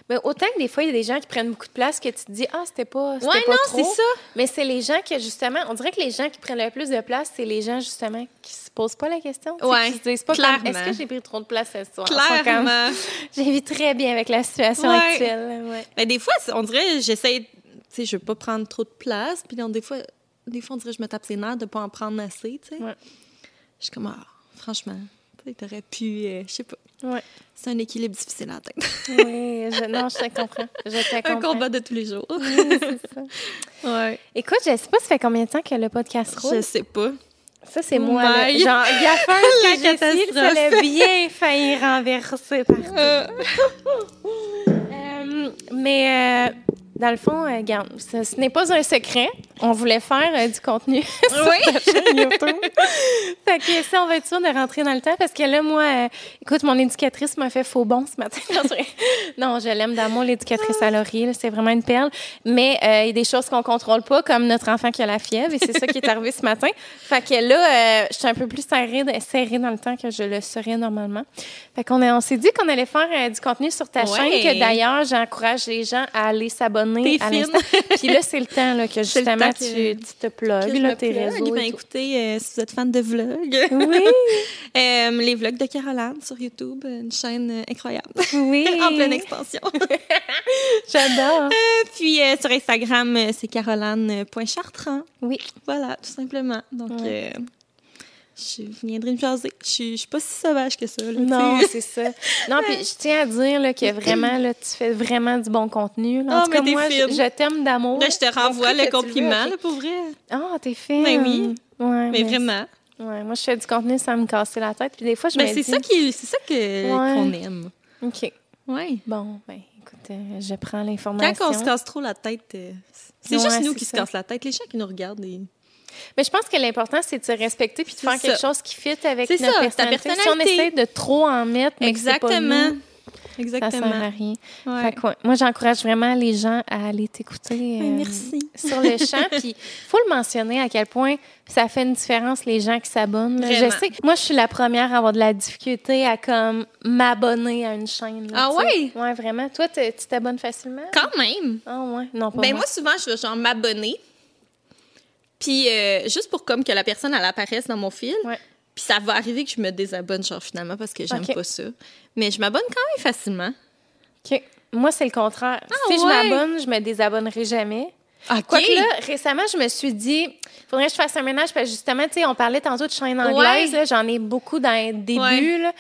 Mais autant que des fois, il y a des gens qui prennent beaucoup de place que tu te dis, ah, c'était pas, c'était Ouais, pas non, c'est ça. Mais c'est les gens que, justement, on dirait que les gens qui prennent le plus de place, c'est les gens, justement, qui se posent pas la question. Ouais, qui se disent pas comme, clairement. est-ce que j'ai pris trop de place ce soir? Clairement. J'ai vis très bien avec la situation Ouais. actuelle. Ouais. Ben, des fois, on dirait, j'essaie, tu sais, je veux pas prendre trop de place. Puis donc, des fois, des fois, on dirait je me tape ses nerfs de pas en prendre assez, tu sais. Ouais. Je suis comme, ah, franchement, t'aurais pu, euh, je sais pas. Ouais. C'est un équilibre difficile à atteindre. Oui, je, non, je te comprends. Je te un comprends. combat de tous les jours. Oui, *laughs* c'est ça. ouais. Écoute, je sais pas, ça fait combien de temps que le podcast roule? Je sais pas. Ça, c'est moi. là. Genre, gaffeur, *laughs* La que je suis, catastrophe. ça l'a bien failli renverser partout. Euh, *laughs* Euh, mais euh, dans le fond, euh, regarde, ce, ce n'est pas un secret. On voulait faire euh, du contenu *laughs* sur Oui. ta chaîne YouTube. *laughs* fait que ça, on va être sûr de rentrer dans le temps parce que là, moi, euh, écoute, mon éducatrice m'a fait faux bon ce matin. *laughs* Non, je l'aime d'amour, l'éducatrice à Laurier. C'est vraiment une perle. Mais euh, il y a des choses qu'on contrôle pas, comme notre enfant qui a la fièvre. Et c'est ça qui est arrivé ce matin. Fait que là, je suis un peu plus serrée, serrée dans le temps que je le serais normalement. Fait qu'on on s'est dit qu'on allait faire du contenu sur ta Ouais. chaîne, que d'ailleurs, j'encourage les gens à aller s'abonner T'es à. Puis là, c'est le *laughs* temps là, que justement temps que- tu, tu te plugues, là, tes plug. réseaux. Ben, écoutez, euh, si vous êtes fan de vlogs, Oui, *laughs* euh, les vlogs de Caroline sur YouTube, une chaîne euh, incroyable. oui. *laughs* en pleine expansion. J'adore. Puis sur Instagram, c'est caroline.chartrand. Oui. Voilà, tout simplement. Donc, Ouais. Je viendrai me jaser. Je suis, je suis pas si sauvage que ça. là, Non, c'est ça. Non, puis je tiens à dire là, que *clears throat* vraiment, là, tu fais vraiment du bon contenu. là. En tout cas, mais t'es moi, je, fine. je t'aime d'amour. Là, je te renvoie le veux, compliment, là, pour vrai. Ah, t'es fine. Ben oui. Ouais, Mais vraiment. Ouais, moi, je fais du contenu sans me casser la tête. Puis des fois, je Ben, me c'est dis... ça qui, c'est ça que Ouais. qu'on aime. OK. Ouais. Bon, ben, écoute, euh, je prends Quand l'information. on se casse trop la tête, euh, c'est Ouais, juste nous qui se cassent la tête. Les gens qui nous regardent, ils- Mais je pense que l'important, c'est de se respecter puis de faire quelque chose qui fit avec notre ça, ta personnalité. Si on personnalité. essaie de trop en mettre, mais Exactement. nous, ça Exactement. sert à rien. Ouais. Fait que, ouais, moi, j'encourage vraiment les gens à aller t'écouter euh, merci. sur le champ. *laughs* Puis, faut le mentionner à quel point ça fait une différence les gens qui s'abonnent. Je sais, moi, je suis la première à avoir de la difficulté à comme m'abonner à une chaîne. là, Ah sais. ouais? Ouais, vraiment. Toi, tu t'abonnes facilement? Quand même. Ah ouais, non pas Ben moi. moi, souvent, je vais genre m'abonner. Puis euh, juste pour comme que la personne, elle apparaisse dans mon fil. Ouais. Puis ça va arriver que je me désabonne, genre finalement, parce que j'aime pas ça. Mais je m'abonne quand même facilement. OK. Moi, c'est le contraire. si ouais? je m'abonne, je me désabonnerai jamais. OK. Quoique là, récemment, je me suis dit, faudrait que je fasse un ménage parce que justement, tu sais, on parlait tantôt de chaîne anglaise, Ouais. là, j'en ai beaucoup dans les débuts, Ouais. là.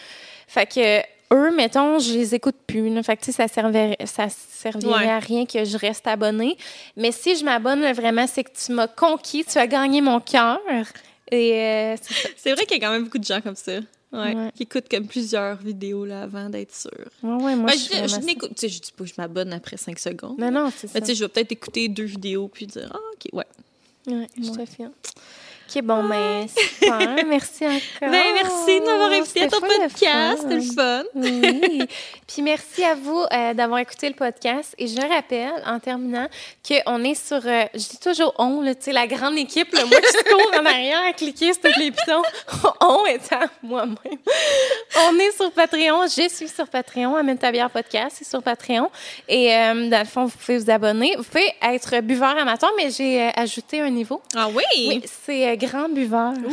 Fait que eux, mettons, je les écoute plus, là. Fait que, ça servirait, ça servirait Ouais. à rien que je reste abonnée. Mais si je m'abonne, vraiment, c'est que tu m'as conquis, tu as gagné mon cœur. Et euh, c'est vrai qu'il y a quand même beaucoup de gens comme ça. Ouais. Ouais. Qui écoutent comme plusieurs vidéos là, avant d'être sûr. Ouais, ouais, moi, Ben, je, je, n'écoute, tu sais, je dis pas je m'abonne après 5 secondes. Non, non, c'est ça. Tu sais, je vais peut-être écouter deux vidéos puis dire, ah, OK, ouais. Ouais, je te fie. OK, bon, ben, super. *laughs* Merci encore. Ben, merci de m'avoir invité à ton podcast. C'était le fun. Oui. *laughs* Puis merci à vous euh, d'avoir écouté le podcast. Et je rappelle, en terminant, qu'on est sur, euh, je dis toujours on, tu sais, la grande équipe, là, moi qui cours en arrière à cliquer sur tous les pitons, *laughs* on étant moi-même. On est sur Patreon, je suis sur Patreon, Amène ta bière podcast, c'est sur Patreon. Et euh, dans le fond, vous pouvez vous abonner. Vous pouvez être buveur amateur, mais j'ai ajouté un niveau. Ah oui? Oui, c'est grand buveur. *laughs*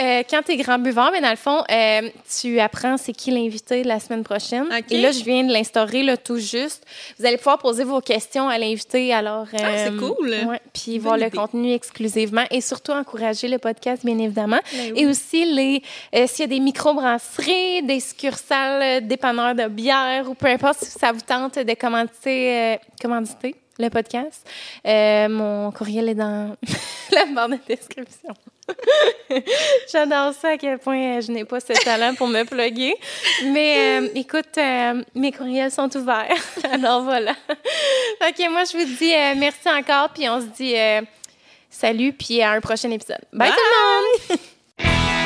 Euh, quand tu es grand buveur, mais dans le fond, euh, tu apprends c'est qui l'invité de la semaine prochaine. Et là, je viens de l'instaurer là, tout juste. Vous allez pouvoir poser vos questions à l'invité. Alors, Ah, c'est cool. ouais, puis voir le contenu exclusivement et surtout encourager le podcast, bien évidemment. Ben oui. Et aussi, les euh, s'il y a des microbrasseries, des succursales, euh, dépanneurs de bière ou peu importe si ça vous tente de euh, commanditer le podcast, euh, mon courriel est dans *laughs* la barre de description. *laughs* J'adore ça à quel point euh, je n'ai pas ce talent pour me plugger. Mais euh, écoute, euh, mes courriels sont ouverts. *laughs* Alors voilà. OK, moi je vous dis merci encore puis on se dit salut puis à un prochain épisode. Bye. Bye. tout le monde.